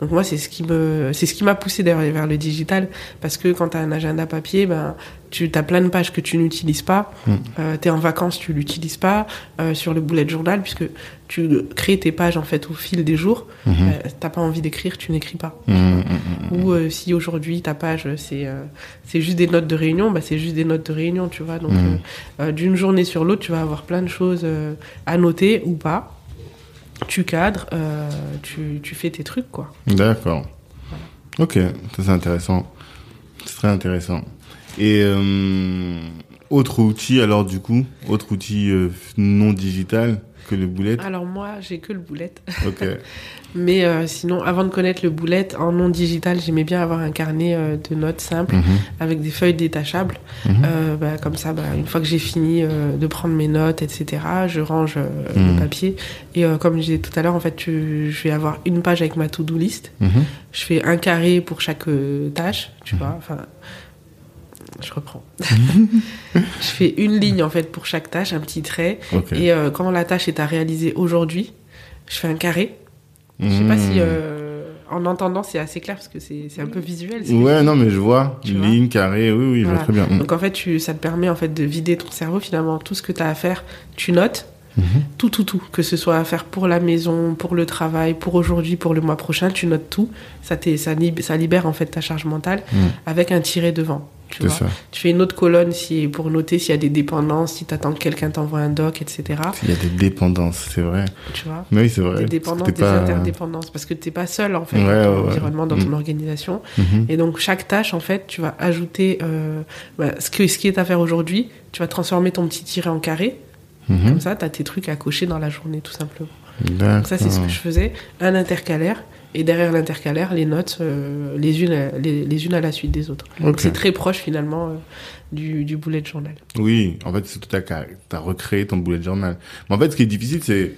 Donc moi, c'est ce qui me, c'est ce qui m'a poussé d'ailleurs vers le digital, parce que quand tu as un agenda papier, ben, tu as plein de pages que tu n'utilises pas. Mm. Euh, tu es en vacances, tu l'utilises pas. Euh, sur le bullet journal, puisque tu crées tes pages en fait au fil des jours, Mhm. euh, t'as pas envie d'écrire, tu n'écris pas. Mhm, mhm, Ou euh, si aujourd'hui ta page c'est c'est juste des notes de réunion, bah, c'est juste des notes de réunion, tu vois. Donc euh, d'une journée sur l'autre, tu vas avoir plein de choses à noter ou pas. Tu cadres, tu, tu fais tes trucs quoi. D'accord. Ok, ça c'est intéressant. C'est très intéressant. Et euh, autre outil alors du coup, autre outil euh, non digital que le bullet. Alors moi, j'ai que le bullet. Ok. (laughs) Mais euh, sinon, avant de connaître le bullet en non digital, j'aimais bien avoir un carnet euh, de notes simple Mhm. avec des feuilles détachables. Mhm. Euh, bah, comme ça, bah, une fois que j'ai fini de prendre mes notes, etc., je range euh, Mhm. le papier. Et comme je disais tout à l'heure, en fait, tu- je vais avoir une page avec ma to-do list. Je fais un carré pour chaque tâche, tu vois. Enfin, je reprends. (laughs) je fais une ligne en fait pour chaque tâche, un petit trait. Et euh, quand la tâche est à réaliser aujourd'hui, je fais un carré. Je sais pas si euh, en entendant c'est assez clair parce que c'est un peu visuel. Ouais, non, mais je vois. Tu vois Ligne, carré, oui, oui, je vois très bien. Mhm. Donc en fait, tu, ça te permet en fait de vider ton cerveau finalement. Tout ce que tu as à faire, tu notes. Mhm. Tout, tout, tout. Que ce soit à faire pour la maison, pour le travail, pour aujourd'hui, pour le mois prochain, tu notes tout. Ça, ça, lib- ça libère en fait ta charge mentale Mhm. avec un tiret devant. Tu, vois. tu fais une autre colonne si, pour noter s'il y a des dépendances, si tu attends que quelqu'un t'envoie un doc, etc. Il y a des dépendances, c'est vrai. Tu vois Mais oui, c'est vrai. Des dépendances, des interdépendances. Parce que tu n'es pas seul, en fait, dans ton environnement, dans ton mm. organisation. Mm-hmm. Et donc, chaque tâche, en fait, tu vas ajouter euh, bah, ce, que, ce qui est à faire aujourd'hui. Tu vas transformer ton petit tiret en carré. Mm-hmm. Comme ça, tu as tes trucs à cocher dans la journée, tout simplement. Donc ça, c'est ce que je faisais. Un intercalaire. Et derrière l'intercalaire, les notes, euh, les, unes, les, unes à la suite des autres. Donc c'est très proche finalement euh, du, du bullet journal. Oui, en fait, c'est tout à fait, tu as recréé ton bullet journal. Mais en fait, ce qui est difficile, c'est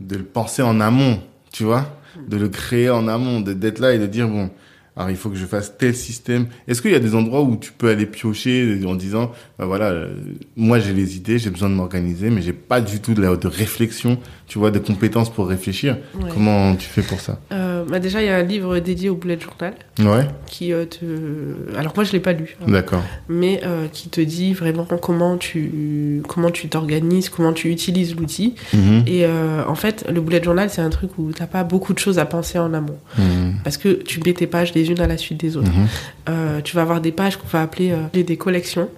de le penser en amont, tu vois, de le créer en amont, d'être là et de dire, bon, alors il faut que je fasse tel système. Est-ce qu'il y a des endroits où tu peux aller piocher en disant, bah voilà, euh, moi j'ai les idées, j'ai besoin de m'organiser, mais j'ai pas du tout de, de réflexion, tu vois, de compétences pour réfléchir. Comment tu fais pour ça euh, bah Déjà, il y a un livre dédié au bullet journal. Ouais. Qui euh, te... Alors moi je l'ai pas lu. Hein. D'accord. Mais euh, qui te dit vraiment comment tu comment tu t'organises, comment tu utilises l'outil. Mhm. Et en fait, le bullet journal, c'est un truc où t'as pas beaucoup de choses à penser en amont. Mhm. Parce que tu mets tes pages les unes à la suite des autres. Mhm. Tu vas avoir des pages qu'on va appeler des collections.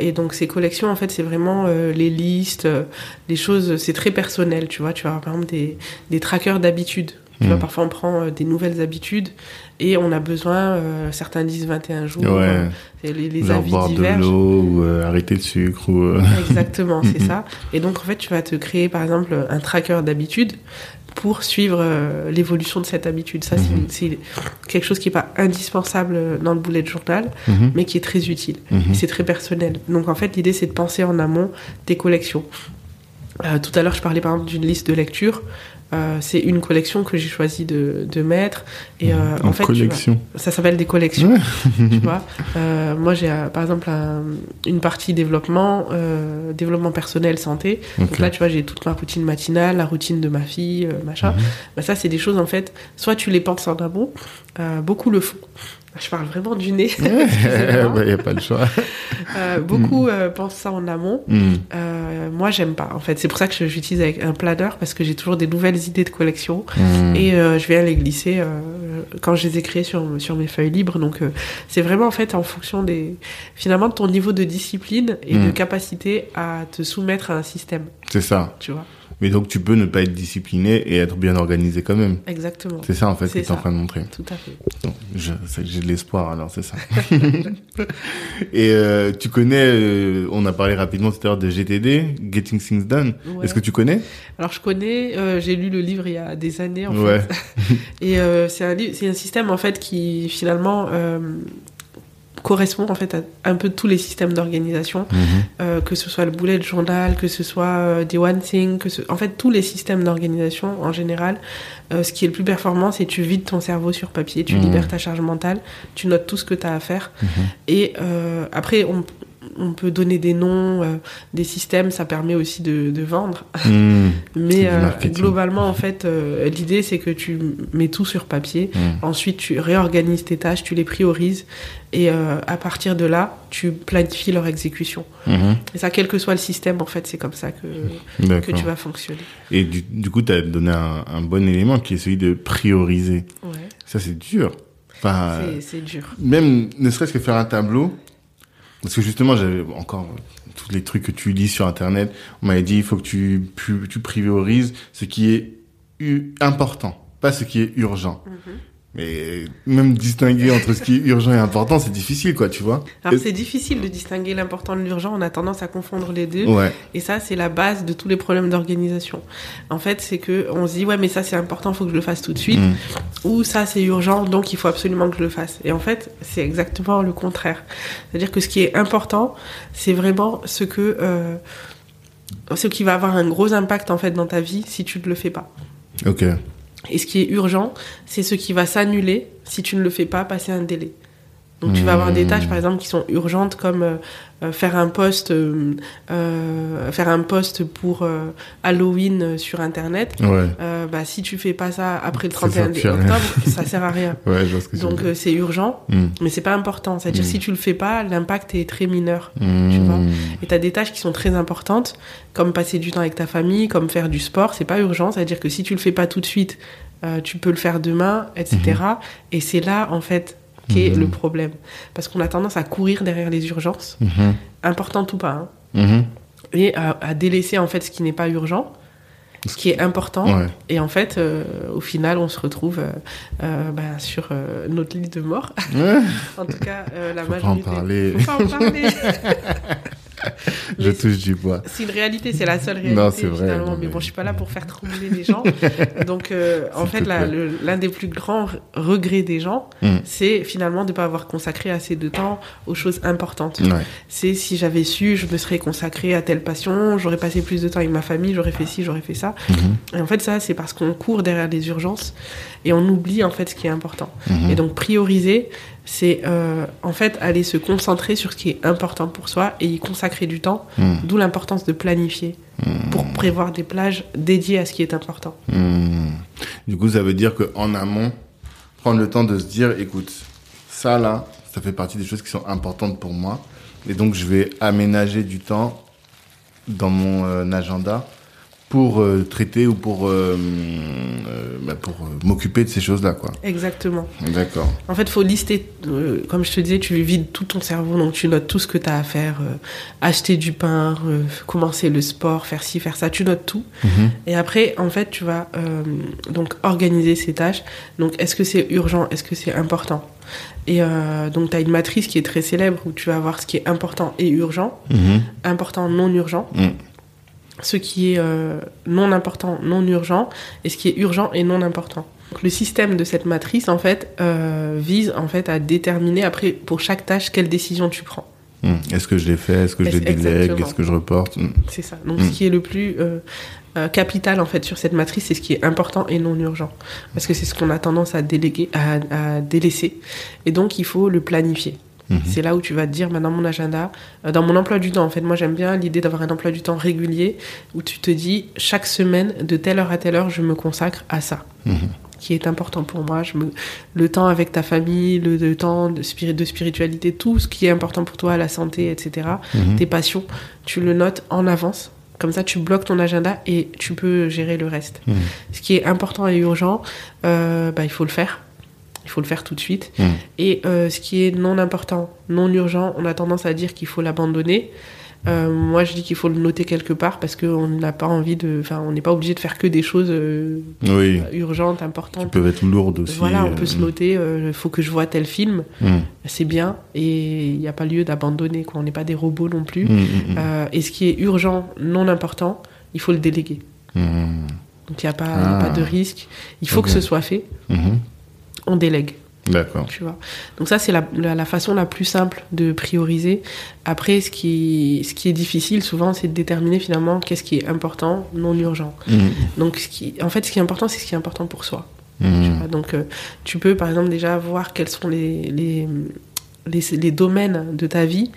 Et donc ces collections, en fait, c'est vraiment les listes, les choses, c'est très personnel, tu vois. Tu vas avoir par exemple des, des trackers d'habitude. Tu vois, mhm. parfois on prend des nouvelles habitudes et on a besoin, certains disent 21 jours, ouais. les, les avis boire de l'eau ou arrêter le sucre. Ou, Exactement, c'est (laughs) ça. Et donc en fait, tu vas te créer par exemple un tracker d'habitude pour suivre euh, l'évolution de cette habitude. Ça, c'est mhm. quelque chose qui n'est pas indispensable dans le bullet journal, mhm. mais qui est très utile. Mhm. C'est très personnel. Donc, en fait, l'idée, c'est de penser en amont tes collections. Euh, tout à l'heure, je parlais par exemple d'une liste de lecture. Euh, c'est une collection que j'ai choisi de, de, mettre. Et euh, en, fait, collection. ça s'appelle des collections. tu vois euh, moi, j'ai par exemple une partie développement, développement personnel, santé. Donc là, tu vois, j'ai toute ma routine matinale, la routine de ma fille, machin. Mhm. bah, ça, c'est des choses en fait. Soit tu les penses en amont, beaucoup le font. Je parle vraiment du nez. Il (laughs) n'y (laughs) a pas le choix. Beaucoup mm. pensent ça en amont. Mm. Euh, moi, j'aime pas. En fait, c'est pour ça que j'utilise avec un planner parce que j'ai toujours des nouvelles idées de collection mm. et je viens les glisser quand je les ai créées sur sur mes feuilles libres. Donc, c'est vraiment en fait en fonction des finalement de ton niveau de discipline et de capacité à te soumettre à un système. C'est ça. Tu vois. Mais donc tu peux ne pas être discipliné et être bien organisé quand même. Exactement. C'est ça en fait que tu es en train de montrer. Tout à fait. J'ai de l'espoir alors, c'est ça. (laughs) et euh, tu connais, euh, on a parlé rapidement tout à l'heure de GTD, Getting Things Done. Est-ce que tu connais? Alors je connais, euh, j'ai lu le livre il y a des années en ouais. fait. (laughs) et c'est un, un système en fait qui finalement correspond en fait à un peu tous les systèmes d'organisation, mhm. euh, que ce soit le bullet journal, que ce soit euh, des one thing, que ce... en fait tous les systèmes d'organisation en général. Euh, ce qui est le plus performant, c'est tu vides ton cerveau sur papier, tu mhm. libères ta charge mentale, tu notes tout ce que tu as à faire. Mhm. Et après, on, on peut donner des noms, euh, des systèmes, ça permet aussi de, vendre. (laughs) Hmm. Mais euh, globalement, en fait, euh, l'idée, c'est que tu mets tout sur papier. Hmm. Ensuite, tu réorganises tes tâches, tu les priorises. Et à partir de là, tu planifies leur exécution. Hmm. Et ça, quel que soit le système, en fait, c'est comme ça que, que tu vas fonctionner. Et du, coup, tu as donné un, bon élément qui est celui de prioriser. Ça, c'est dur. Enfin, c'est dur. Même ne serait-ce que faire un tableau, parce que justement, j'avais encore tous les trucs que tu lis sur Internet. On m'avait dit, il faut que tu, priorises ce qui est important, pas ce qui est urgent. Mm-hmm. Mais même distinguer entre ce qui est urgent et important, c'est difficile, quoi, tu vois. Alors c'est difficile de distinguer l'important de l'urgent. On a tendance à confondre les deux. Ouais. Et ça, c'est la base de tous les problèmes d'organisation. En fait, c'est que on se dit ouais, mais ça c'est important, faut que je le fasse tout de suite. Mm. Ou ça c'est urgent, donc il faut absolument que je le fasse. Et en fait, c'est exactement le contraire. C'est-à-dire que ce qui est important, c'est vraiment ce que euh, ce qui va avoir un gros impact en fait dans ta vie si tu ne le fais pas. Ok. Et ce qui est urgent, c'est ce qui va s'annuler si tu ne le fais pas passer un délai. Donc tu vas avoir des tâches par exemple qui sont urgentes comme euh, euh, faire un post euh, faire un post pour Halloween sur internet. Ouais. bah si tu fais pas ça après le 31 octobre, ça sert à rien. (laughs) Ouais, Donc c'est urgent, mm. mais c'est pas important. C'est-à-dire mm. si tu le fais pas, l'impact est très mineur, mm. tu vois. Et tu as des tâches qui sont très importantes comme passer du temps avec ta famille, comme faire du sport, c'est pas urgent, c'est-à-dire que si tu le fais pas tout de suite, tu peux le faire demain, etc. Mm-hmm. Et c'est là en fait qui est Mhm. le problème. Parce qu'on a tendance à courir derrière les urgences, Mhm. importantes ou pas, hein, Mhm. et à, à délaisser en fait ce qui n'est pas urgent, ce qui est important. Ouais. Et en fait, euh, au final, on se retrouve euh, euh, bah, sur notre lit de mort. Ouais. (laughs) en tout cas, la Faut pas en majorité. parler. Faut pas en parler. (laughs) (laughs) Je touche du bois. C'est une réalité, c'est la seule réalité Non, c'est vrai, finalement. non, mais mais- bon, je suis pas là pour faire trembler les gens. (laughs) Donc, euh, en fait, l'un des plus grands re- regrets des gens, Mm. c'est finalement de ne pas avoir consacré assez de temps aux choses importantes. Ouais. C'est si j'avais su, je me serais consacré à telle passion, j'aurais passé plus de temps avec ma famille, j'aurais fait ci, j'aurais fait ça. Mhm. Et en fait, ça, c'est parce qu'on court derrière les urgences et on oublie en fait ce qui est important. Mhm. Et donc, prioriser, c'est euh, en fait aller se concentrer sur ce qui est important pour soi et y consacrer du temps. Mhm. D'où l'importance de planifier pour prévoir des plages dédiées à ce qui est important. Hmm. Du coup, ça veut dire qu'en amont, prendre le temps de se dire, écoute, ça là, ça fait partie des choses qui sont importantes pour moi. Et donc, je vais aménager du temps dans mon euh, agenda pour euh, traiter ou pour, euh, euh, bah, pour m'occuper de ces choses-là, quoi. Exactement. D'accord. En fait, faut lister, comme je te disais, tu vides tout ton cerveau, donc tu notes tout ce que tu as à faire, acheter du pain, commencer le sport, faire ci, faire ça, tu notes tout. Mhm. Et après, en fait, tu vas donc organiser ces tâches. Donc, est-ce que c'est urgent? Est-ce que c'est important? Et euh, donc, tu as une matrice qui est très célèbre où tu vas voir ce qui est important et urgent, Mhm. important, non urgent, Mhm. Ce qui est euh, non important, non urgent, et ce qui est urgent et non important. Donc, le système de cette matrice, en fait, euh, vise en fait à déterminer après pour chaque tâche quelle décision tu prends. Hmm. Est-ce que je l'ai fait? Est-ce que je Est-ce- le délègue. Est-ce que je reporte? Hmm. C'est ça. Donc, ce qui est le plus euh, euh, capital en fait sur cette matrice, c'est ce qui est important et non urgent, parce que c'est ce qu'on a tendance à déléguer, à, à délaisser, et donc il faut le planifier. Mhm. C'est là où tu vas te dire, maintenant mon agenda, euh, dans mon emploi du temps, en fait, moi j'aime bien l'idée d'avoir un emploi du temps régulier où tu te dis, chaque semaine, de telle heure à telle heure, je me consacre à ça, Mhm. qui est important pour moi. Je me... Le temps avec ta famille, le, le temps de, spiri- de spiritualité, tout ce qui est important pour toi, la santé, etc., Mhm. tes passions, tu le notes en avance. Comme ça, tu bloques ton agenda et tu peux gérer le reste. Ce qui est important et urgent, euh, bah, il faut le faire. Il faut le faire tout de suite. Mhm. Et euh, ce qui est non important, non urgent, on a tendance à dire qu'il faut l'abandonner. Euh, moi, je dis qu'il faut le noter quelque part parce qu'on n'a pas envie de. Enfin, on n'est pas obligé de faire que des choses euh, Oui. urgentes, Qui importantes. peuvent être lourdes aussi. Voilà, on peut se noter. Il faut que je vois tel film. hmm. C'est bien. Et il n'y a pas lieu d'abandonner. On n'est pas des robots non plus. Et ce qui est urgent, non important, il faut le déléguer. Donc il n'y a, Ah. pas de risque. Il faut que ce soit fait. Mhm. On délègue. D'accord. Tu vois. Donc ça, c'est la, la, la façon la plus simple de prioriser. Après, ce qui, ce qui est difficile souvent, c'est de déterminer finalement qu'est-ce qui est important, non urgent. Hmm. Donc ce qui, en fait, ce qui est important, c'est ce qui est important pour soi. Tu vois. Donc euh, tu peux, par exemple, déjà voir quels sont les, les, les, les domaines de ta vie,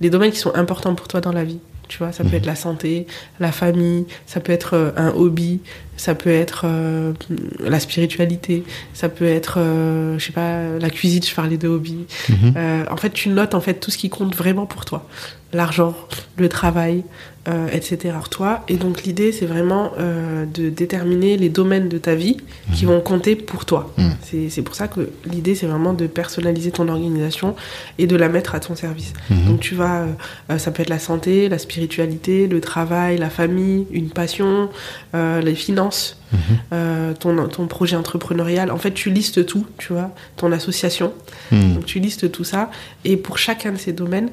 les domaines qui sont importants pour toi dans la vie. Tu vois, ça peut être la santé, la famille, ça peut être euh, un hobby, ça peut être euh, la spiritualité, ça peut être, euh, je sais pas, la cuisine, je parlais de hobby. Mhm. Euh, en fait, tu notes en fait tout ce qui compte vraiment pour toi. L'argent, le travail, euh, etc. toi. Et donc l'idée, c'est vraiment euh, de déterminer les domaines de ta vie qui vont compter pour toi. Mhm. C'est pour ça que l'idée, c'est vraiment de personnaliser ton organisation et de la mettre à ton service. Mhm. Donc tu vas, euh, euh, ça peut être la santé, la spiritualité, le travail, la famille, une passion, euh, les finances, Mhm. euh, ton, ton projet entrepreneurial. En fait, tu listes tout, tu vois, ton association. Hmm. Donc tu listes tout ça et pour chacun de ces domaines,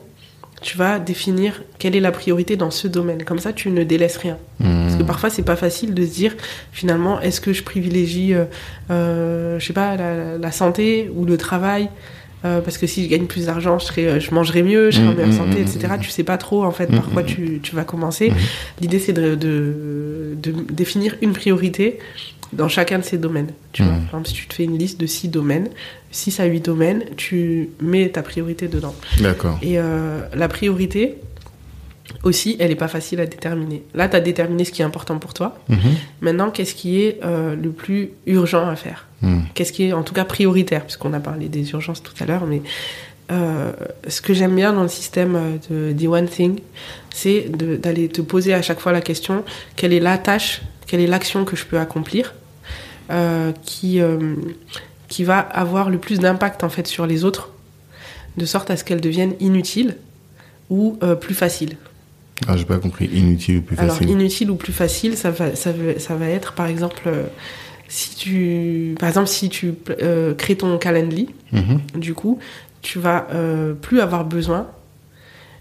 tu vas définir quelle est la priorité dans ce domaine. Comme ça, tu ne délaisses rien. Parce que Hmm. parfois, c'est pas facile de se dire finalement, est-ce que je privilégie, euh, euh, je sais pas, la, la santé ou le travail Euh, parce que si je gagne plus d'argent, je, serai, euh, je mangerai mieux, je serai en Mm, meilleure mm, santé, etc. Tu sais pas trop en fait par quoi tu, tu vas commencer. L'idée, c'est de, de, de définir une priorité dans chacun de ces domaines. Tu vois, Mhm. par exemple, si tu te fais une liste de six domaines, 6 à 8 domaines, tu mets ta priorité dedans. D'accord. Et euh, la priorité, aussi, elle n'est pas facile à déterminer. Là, tu as déterminé ce qui est important pour toi. Mhm. Maintenant, qu'est-ce qui est euh, le plus urgent à faire? Hmm. Qu'est-ce qui est en tout cas prioritaire? Puisqu'on a parlé des urgences tout à l'heure, mais euh, ce que j'aime bien dans le système de The One Thing, c'est d'aller te poser à chaque fois la question quelle est la tâche, quelle est l'action que je peux accomplir? Qui, euh, qui va avoir le plus d'impact en fait sur les autres, de sorte à ce qu'elles deviennent inutiles ou euh, plus faciles. Ah, j'ai pas compris. Inutile ou plus Alors, facile inutile ou plus facile, ça va, ça va, ça va être par exemple, euh, si tu, par exemple, si tu euh, crées ton calendly, Mhm. du coup, tu vas euh, plus avoir besoin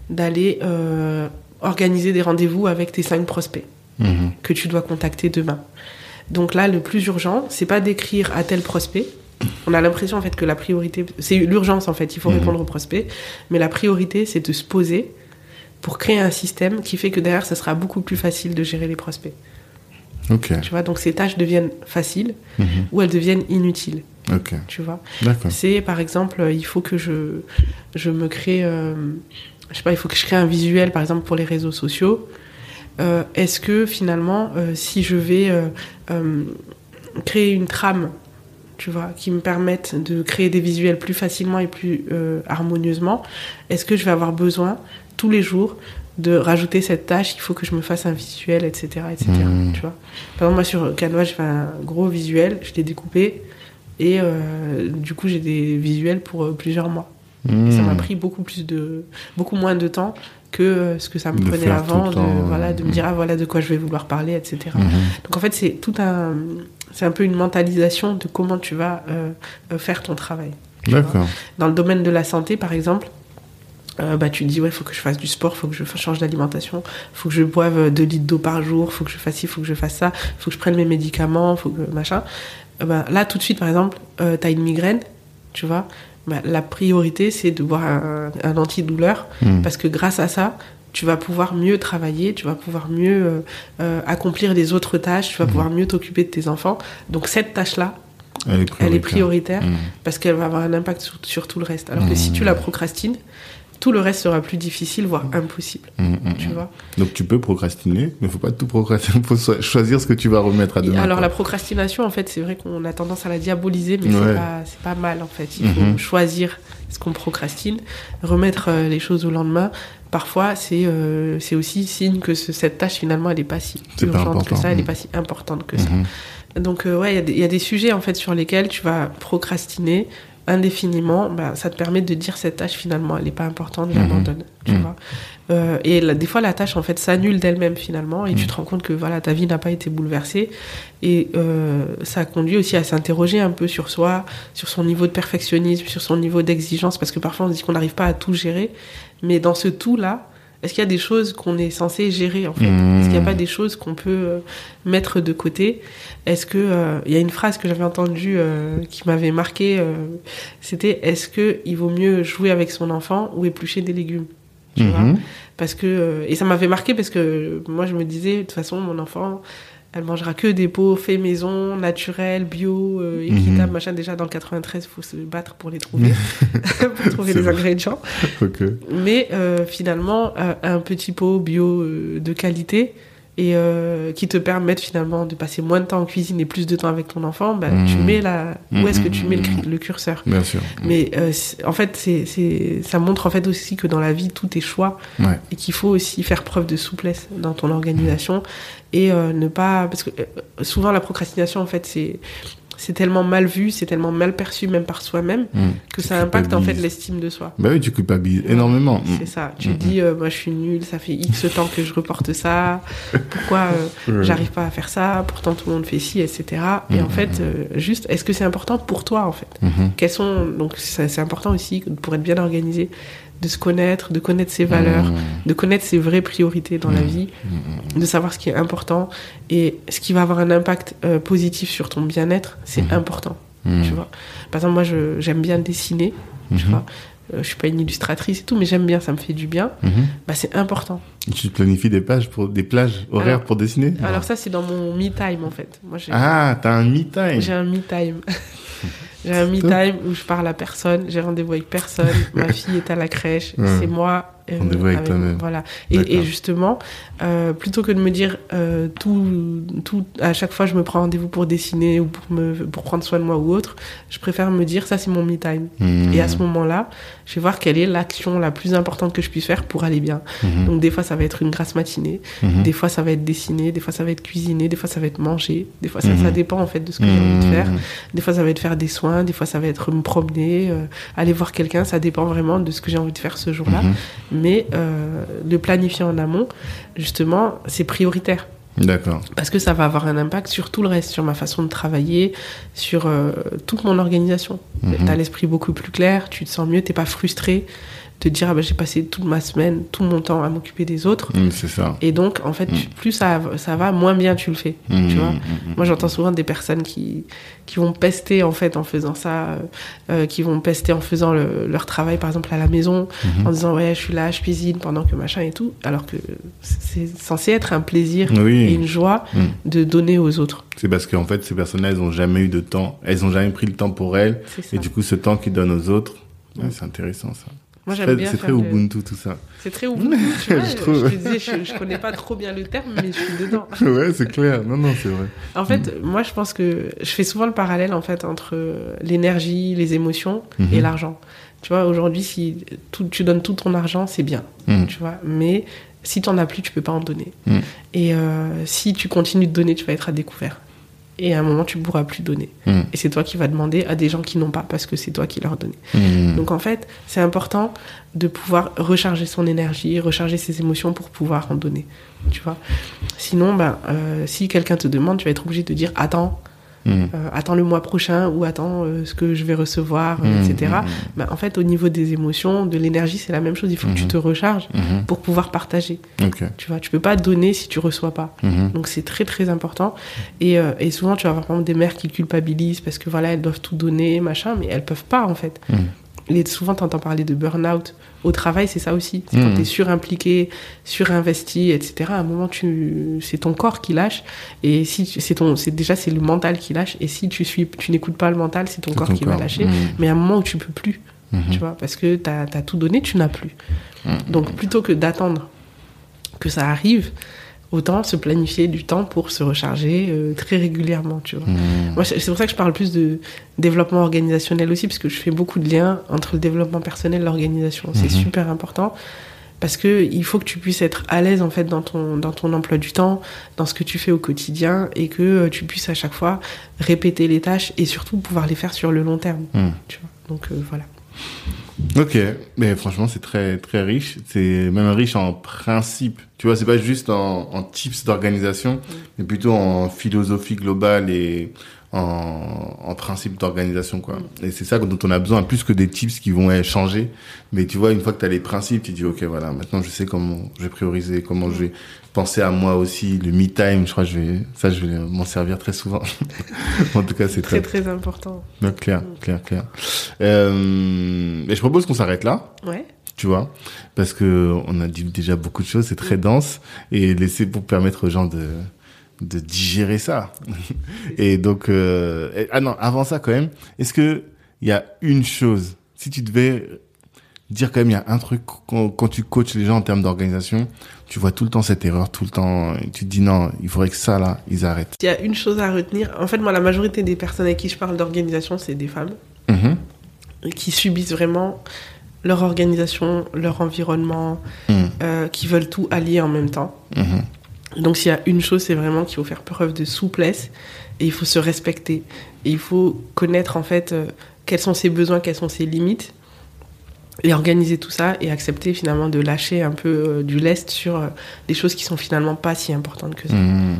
d'aller euh, organiser des rendez-vous avec tes cinq prospects Mhm. que tu dois contacter demain. Donc là, le plus urgent, c'est pas d'écrire à tel prospect. On a l'impression en fait que la priorité, c'est l'urgence en fait. Il faut Mhm. répondre au prospect, mais la priorité, c'est de se poser pour créer un système qui fait que derrière, ça sera beaucoup plus facile de gérer les prospects. Ok. Tu vois, donc ces tâches deviennent faciles Mhm. ou elles deviennent inutiles. Ok. Tu vois. D'accord. C'est par exemple, il faut que je, je me crée, euh, je sais pas, il faut que je crée un visuel par exemple pour les réseaux sociaux. Euh, Est-ce que finalement, euh, si je vais euh, créer une trame, tu vois, qui me permette de créer des visuels plus facilement et plus harmonieusement, est-ce que je vais avoir besoin tous les jours de rajouter cette tâche, il faut que je me fasse un visuel, etc. etc. Mhm. Tu vois? Par exemple, moi sur Canva, j'ai fait un gros visuel, je l'ai découpé, et euh, du coup, j'ai des visuels pour euh, plusieurs mois. Et ça m'a Mhm. pris beaucoup plus de, beaucoup moins de temps que euh, ce que ça me De prenait avant, de, temps, voilà, de me dire ah voilà de quoi je vais vouloir parler, etc. Mhm. Donc en fait, c'est tout un, c'est un peu une mentalisation de comment tu vas euh, euh, faire ton travail. D'accord. Dans le domaine de la santé, par exemple, euh, bah, tu te dis, ouais, faut que je fasse du sport, faut que je change d'alimentation, faut que je boive 2 litres d'eau par jour, faut que je fasse ci, faut que je fasse ça, faut que je prenne mes médicaments, faut que machin. Euh, bah, là, tout de suite, par exemple, euh, t'as une migraine, tu vois, bah, la priorité, c'est de boire un, un antidouleur, Mhm. parce que grâce à ça, tu vas pouvoir mieux travailler, tu vas pouvoir mieux euh, euh, accomplir les autres tâches, tu vas pouvoir mieux t'occuper de tes enfants. Donc cette tâche-là, Elle est prioritaire. elle est prioritaire Mhm. parce qu'elle va avoir un impact sur, sur tout le reste. Alors que si tu la procrastines, tout le reste sera plus difficile, voire impossible. Mhm, mhm. Tu vois Donc tu peux procrastiner, mais faut pas tout procrastiner. (laughs) Faut choisir ce que tu vas remettre à demain. Alors quoi. la procrastination, en fait, c'est vrai qu'on a tendance à la diaboliser, mais Ouais. c'est pas c'est pas mal en fait. Il faut Mhm. choisir ce qu'on procrastine, remettre euh, les choses au lendemain. Parfois, c'est euh, c'est aussi signe que ce- cette tâche finalement, elle est pas si pas urgente que important. ça, elle est Mhm. pas si importante que ça. Mhm. Donc euh, ouais, il y a des- il y, a des sujets en fait sur lesquels tu vas procrastiner indéfiniment. Bah, ça te permet de dire cette tâche finalement, elle n'est pas importante, Mhm. j'abandonne. Tu Mhm. vois. Euh, et des fois, la tâche en fait s'annule d'elle-même finalement, et tu Mhm. te rends compte que voilà, ta vie n'a pas été bouleversée. Et euh, ça conduit aussi à s'interroger un peu sur soi, sur son niveau de perfectionnisme, sur son niveau d'exigence, parce que parfois on se dit qu'on n'arrive pas à tout gérer. Mais dans ce tout là, est-ce qu'il y a des choses qu'on est censé gérer en fait? Est-ce qu'il n'y a pas des choses qu'on peut euh, mettre de côté? Est-ce que euh, il y a une phrase que j'avais entendue euh, qui m'avait marqué C'était est-ce que il vaut mieux jouer avec son enfant ou éplucher des légumes? Tu vois? Mhm. Parce que et ça m'avait marqué parce que moi je me disais de toute façon mon enfant elle mangera que des pots faits maison, naturels, bio, euh, équitables, Mhm. machin. Déjà dans le 93, faut se battre pour les trouver, (laughs) (laughs) pour trouver les vrai. ingrédients. Mais euh, finalement, un, un petit pot bio euh, de qualité et euh, qui te permettent finalement de passer moins de temps en cuisine et plus de temps avec ton enfant, bah, tu mets la... où est-ce que tu mets le, curseur? Bien sûr. mais euh, en fait, c'est, ça montre en fait aussi que dans la vie, tout est choix Ouais. et qu'il faut aussi faire preuve de souplesse dans ton organisation et euh, ne pas parce que souvent la procrastination en fait c'est c'est tellement mal vu, c'est tellement mal perçu même par soi-même Mhm. que Tu ça impacte en fait l'estime de soi. Bah oui, tu culpabilises énormément. C'est ça. Tu Mhm. dis, euh, moi je suis nulle, ça fait X temps que je reporte ça, pourquoi euh, j'arrive pas à faire ça, pourtant tout le monde fait ci, etc. Et Mhm. en fait, euh, juste, est-ce que c'est important pour toi en fait? Mhm. quels sont donc ça- c'est important aussi pour être bien organisé de se connaître de connaître ses valeurs Mhm. de connaître ses vraies priorités dans la Mhm. vie Mhm. de savoir ce qui est important et ce qui va avoir un impact euh, positif sur ton bien-être c'est important tu vois. Par exemple moi j'aime bien dessiner tu vois. Euh, je suis pas une illustratrice et tout mais j'aime bien ça me fait du bien. Bah c'est important. Tu planifies des pages pour des plages horaires Alors- pour dessiner? alors ça c'est dans mon me time en fait. Moi Ah, t'as un me time. J'ai un me time. (laughs) J'ai un me time où je parle à personne, j'ai rendez-vous avec personne, ma (laughs) fille est à la crèche, c'est moi Rendez-vous avec toi-même. Voilà. Et, justement, euh, plutôt que de me dire euh, tout, tout, à chaque fois je me prends rendez-vous pour dessiner ou pour me, pour prendre soin de moi ou autre, je préfère me dire ça c'est mon me time. Et à ce moment-là, je vais voir quelle est l'action la plus importante que je puisse faire pour aller bien. Mhm. Donc des fois ça va être une grasse matinée, Mhm. des fois ça va être dessiner, des fois ça va être cuisiner, des fois ça va être manger, des fois ça, ça dépend en fait de ce que j'ai envie de faire. Des fois ça va être faire des soins, des fois ça va être me promener, euh, aller voir quelqu'un, ça dépend vraiment de ce que j'ai envie de faire ce jour-là. Mais euh, le planifier en amont, justement, c'est prioritaire. D'accord. Parce que ça va avoir un impact sur tout le reste, sur ma façon de travailler, sur euh, toute mon organisation. Mhm. T'as l'esprit beaucoup plus clair, tu te sens mieux, t'es pas frustré de te dire ah ben, j'ai passé toute ma semaine, tout mon temps à m'occuper des autres. Mhm, c'est ça. Et donc, en fait, tu- plus ça, ça va, moins bien tu le fais. Mhm. Tu vois. Moi, j'entends souvent des personnes qui, qui vont pester en fait en faisant ça, euh, euh, qui vont pester en faisant le- leur travail, par exemple à la maison, Mhm. en disant ouais, je suis là, je cuisine pendant que machin et tout, alors que c'est censé être un plaisir et une joie de donner aux autres. C'est parce qu'en fait, ces personnes-là, elles ont jamais eu de temps. Elles ont jamais pris le temps pour elles. Et du coup, ce temps qu'ils donnent aux autres, ouais, c'est intéressant, ça. Moi, C'est j'aime très- bien C'est très le- Ubuntu, tout ça. C'est très (laughs) Ubuntu, tu vois. Je je, trouve. te disais, je, je connais pas trop bien le terme, mais je suis dedans. (laughs) ouais, c'est clair. Non, non, c'est vrai. En fait, moi, je pense que je fais souvent le parallèle en fait entre l'énergie, les émotions et Mhm. l'argent. Tu vois, aujourd'hui, si tout, tu donnes tout ton argent, c'est bien, Mhm. tu vois. Mais si tu en as plus, tu peux pas en donner. Mhm. Et euh, si tu continues de donner, tu vas être à découvert. Et à un moment, tu pourras plus donner. Mhm. Et c'est toi qui vas demander à des gens qui n'ont pas parce que c'est toi qui leur donnais. Mhm. Donc en fait, c'est important de pouvoir recharger son énergie, recharger ses émotions pour pouvoir en donner. Tu vois? Sinon, ben, euh, si quelqu'un te demande, tu vas être obligé de dire attends, Mhm. euh, attends le mois prochain ou attends euh, ce que je vais recevoir, euh, Mhm, etc. mhm. Ben, en fait, au niveau des émotions, de l'énergie, c'est la même chose. Il faut que tu Mhm. te recharges Mhm. pour pouvoir partager. Tu vois, tu peux pas donner si tu reçois pas. Mhm. Donc c'est très très important. Et, euh, et souvent tu vas avoir par exemple, des mères qui culpabilisent parce que voilà elles doivent tout donner machin, mais elles peuvent pas en fait. Souvent tu entends parler de burn-out au travail, c'est ça aussi. C'est quand Mhm. tu es surimpliqué, surinvesti, etc. À un moment tu c'est ton corps qui lâche et si c'est ton c'est déjà c'est le mental qui lâche et si tu suis tu n'écoutes pas le mental, c'est ton corps ton qui va lâcher. Mhm. Mais à un moment où tu peux plus, Mhm. tu vois, parce que tu as, tout donné, tu n'as plus. Donc plutôt que d'attendre que ça arrive, autant se planifier du temps pour se recharger euh, très régulièrement, tu vois. Mhm. Moi, c'est pour ça que je parle plus de développement organisationnel aussi, parce que je fais beaucoup de liens entre le développement personnel et l'organisation. C'est Mhm. super important. Parce que il faut que tu puisses être à l'aise en fait dans ton dans ton emploi du temps, dans ce que tu fais au quotidien, et que euh, tu puisses à chaque fois répéter les tâches et surtout pouvoir les faire sur le long terme. Mhm. Tu vois. Donc euh, voilà. Ok, mais franchement c'est très très riche. C'est même riche en principe. Tu vois, c'est pas juste en, en tips d'organisation, mais plutôt en philosophie globale et en, en principe d'organisation quoi. Et c'est ça dont on a besoin, plus que des tips qui vont eh, changer. Mais tu vois, une fois que tu as les principes, tu dis ok voilà, maintenant je sais comment je vais prioriser, comment je vais penser à moi aussi, le me time. Je crois que je vais ça je vais m'en servir très souvent. (laughs) en tout cas c'est Très très, très important. Non, clair, clair, clair. Euh, et je propose qu'on s'arrête là Ouais. tu vois, parce que on a dit déjà beaucoup de choses, c'est très dense, et laisser pour permettre aux gens de de digérer ça. (laughs) et donc, euh, et- ah non, avant ça quand même, est-ce que il y a une chose, si tu devais dire quand même, il y a un truc quand, quand tu coaches les gens en termes d'organisation, tu vois tout le temps cette erreur, tout le temps, et tu te dis non, il faudrait que ça là, ils arrêtent. Il y a une chose à retenir. En fait, moi, la majorité des personnes avec qui je parle d'organisation, c'est des femmes Mhm. qui subissent vraiment leur organisation, leur environnement, Mhm. euh, qui veulent tout allier en même temps. Mhm. Donc, s'il y a une chose, c'est vraiment qu'il faut faire preuve de souplesse et il faut se respecter. Et il faut connaître, en fait, euh, quels sont ses besoins, quelles sont ses limites et organiser tout ça et accepter finalement de lâcher un peu euh, du lest sur euh, des choses qui sont finalement pas si importantes que ça. Mhm.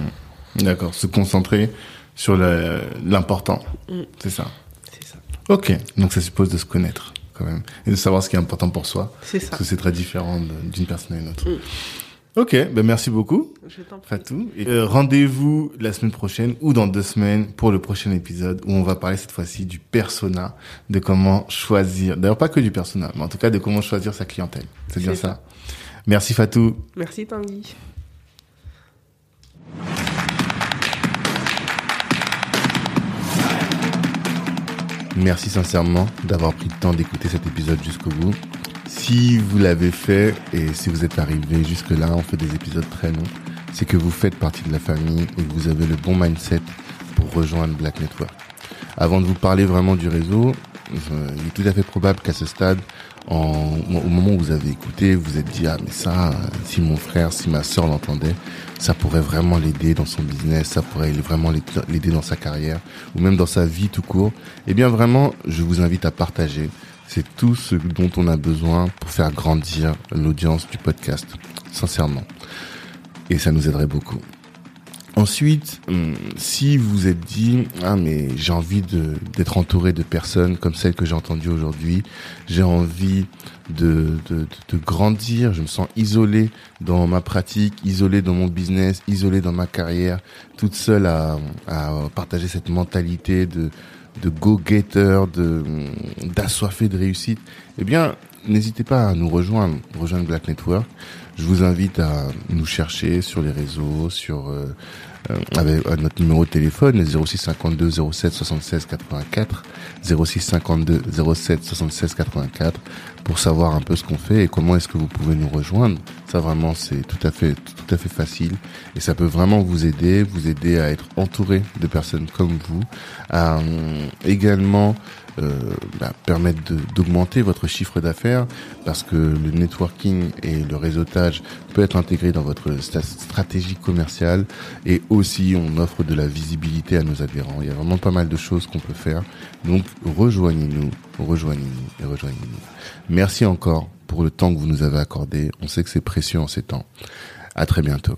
D'accord, se concentrer sur l'important, Mhm. c'est ça. C'est ça. Ok, donc ça suppose de se connaître quand même et de savoir ce qui est important pour soi, C'est ça. parce que c'est très différent d'une personne à une autre. Mm. Ok, ben merci beaucoup Je t'en prie. Fatou. Et, euh, Rendez-vous la semaine prochaine ou dans deux semaines pour le prochain épisode où on va parler cette fois-ci du persona, de comment choisir, d'ailleurs pas que du persona, mais en tout cas de comment choisir sa clientèle. C'est bien C'est ça. Merci Fatou. Merci Tanguy. Merci sincèrement d'avoir pris le temps d'écouter cet épisode jusqu'au bout. Si vous l'avez fait et si vous êtes arrivé jusque-là, on fait des épisodes très longs, c'est que vous faites partie de la famille et que vous avez le bon mindset pour rejoindre Black Network. Avant de vous parler vraiment du réseau, il est tout à fait probable qu'à ce stade, au moment où vous avez écouté, vous êtes dit ah mais ça, si mon frère, si ma sœur l'entendait, ça pourrait vraiment l'aider dans son business, ça pourrait vraiment l'aider dans sa carrière ou même dans sa vie tout court. Eh bien vraiment, je vous invite à partager. C'est tout ce dont on a besoin pour faire grandir l'audience du podcast, sincèrement. Et ça nous aiderait beaucoup. Ensuite, hum, si vous êtes dit ah mais j'ai envie de d'être entouré de personnes comme celles que j'ai entendues aujourd'hui, j'ai envie de, de, de grandir, je me sens isolé dans ma pratique, isolé dans mon business, isolé dans ma carrière, toute seule à, à partager cette mentalité de de go-getter, de d'assoiffé de réussite. Eh bien, n'hésitez pas à nous rejoindre, rejoindre Black Network. Je vous invite à nous chercher sur les réseaux, sur euh, avec notre numéro de téléphone 06 52 07 76 84 06 52 07 76 84 pour savoir un peu ce qu'on fait et comment est-ce que vous pouvez nous rejoindre. Ça vraiment c'est tout à fait tout à fait facile et ça peut vraiment vous aider, vous aider à être entouré de personnes comme vous, euh, également euh, bah, permettre d'augmenter votre chiffre d'affaires parce que le networking et le réseautage peut être intégré dans votre stratégie commerciale et aussi on offre de la visibilité à nos adhérents. Il y a vraiment pas mal de choses qu'on peut faire. Donc rejoignez-nous, rejoignez-nous et rejoignez-nous. Merci encore pour le temps que vous nous avez accordé. On sait que c'est précieux en ces temps. À très bientôt.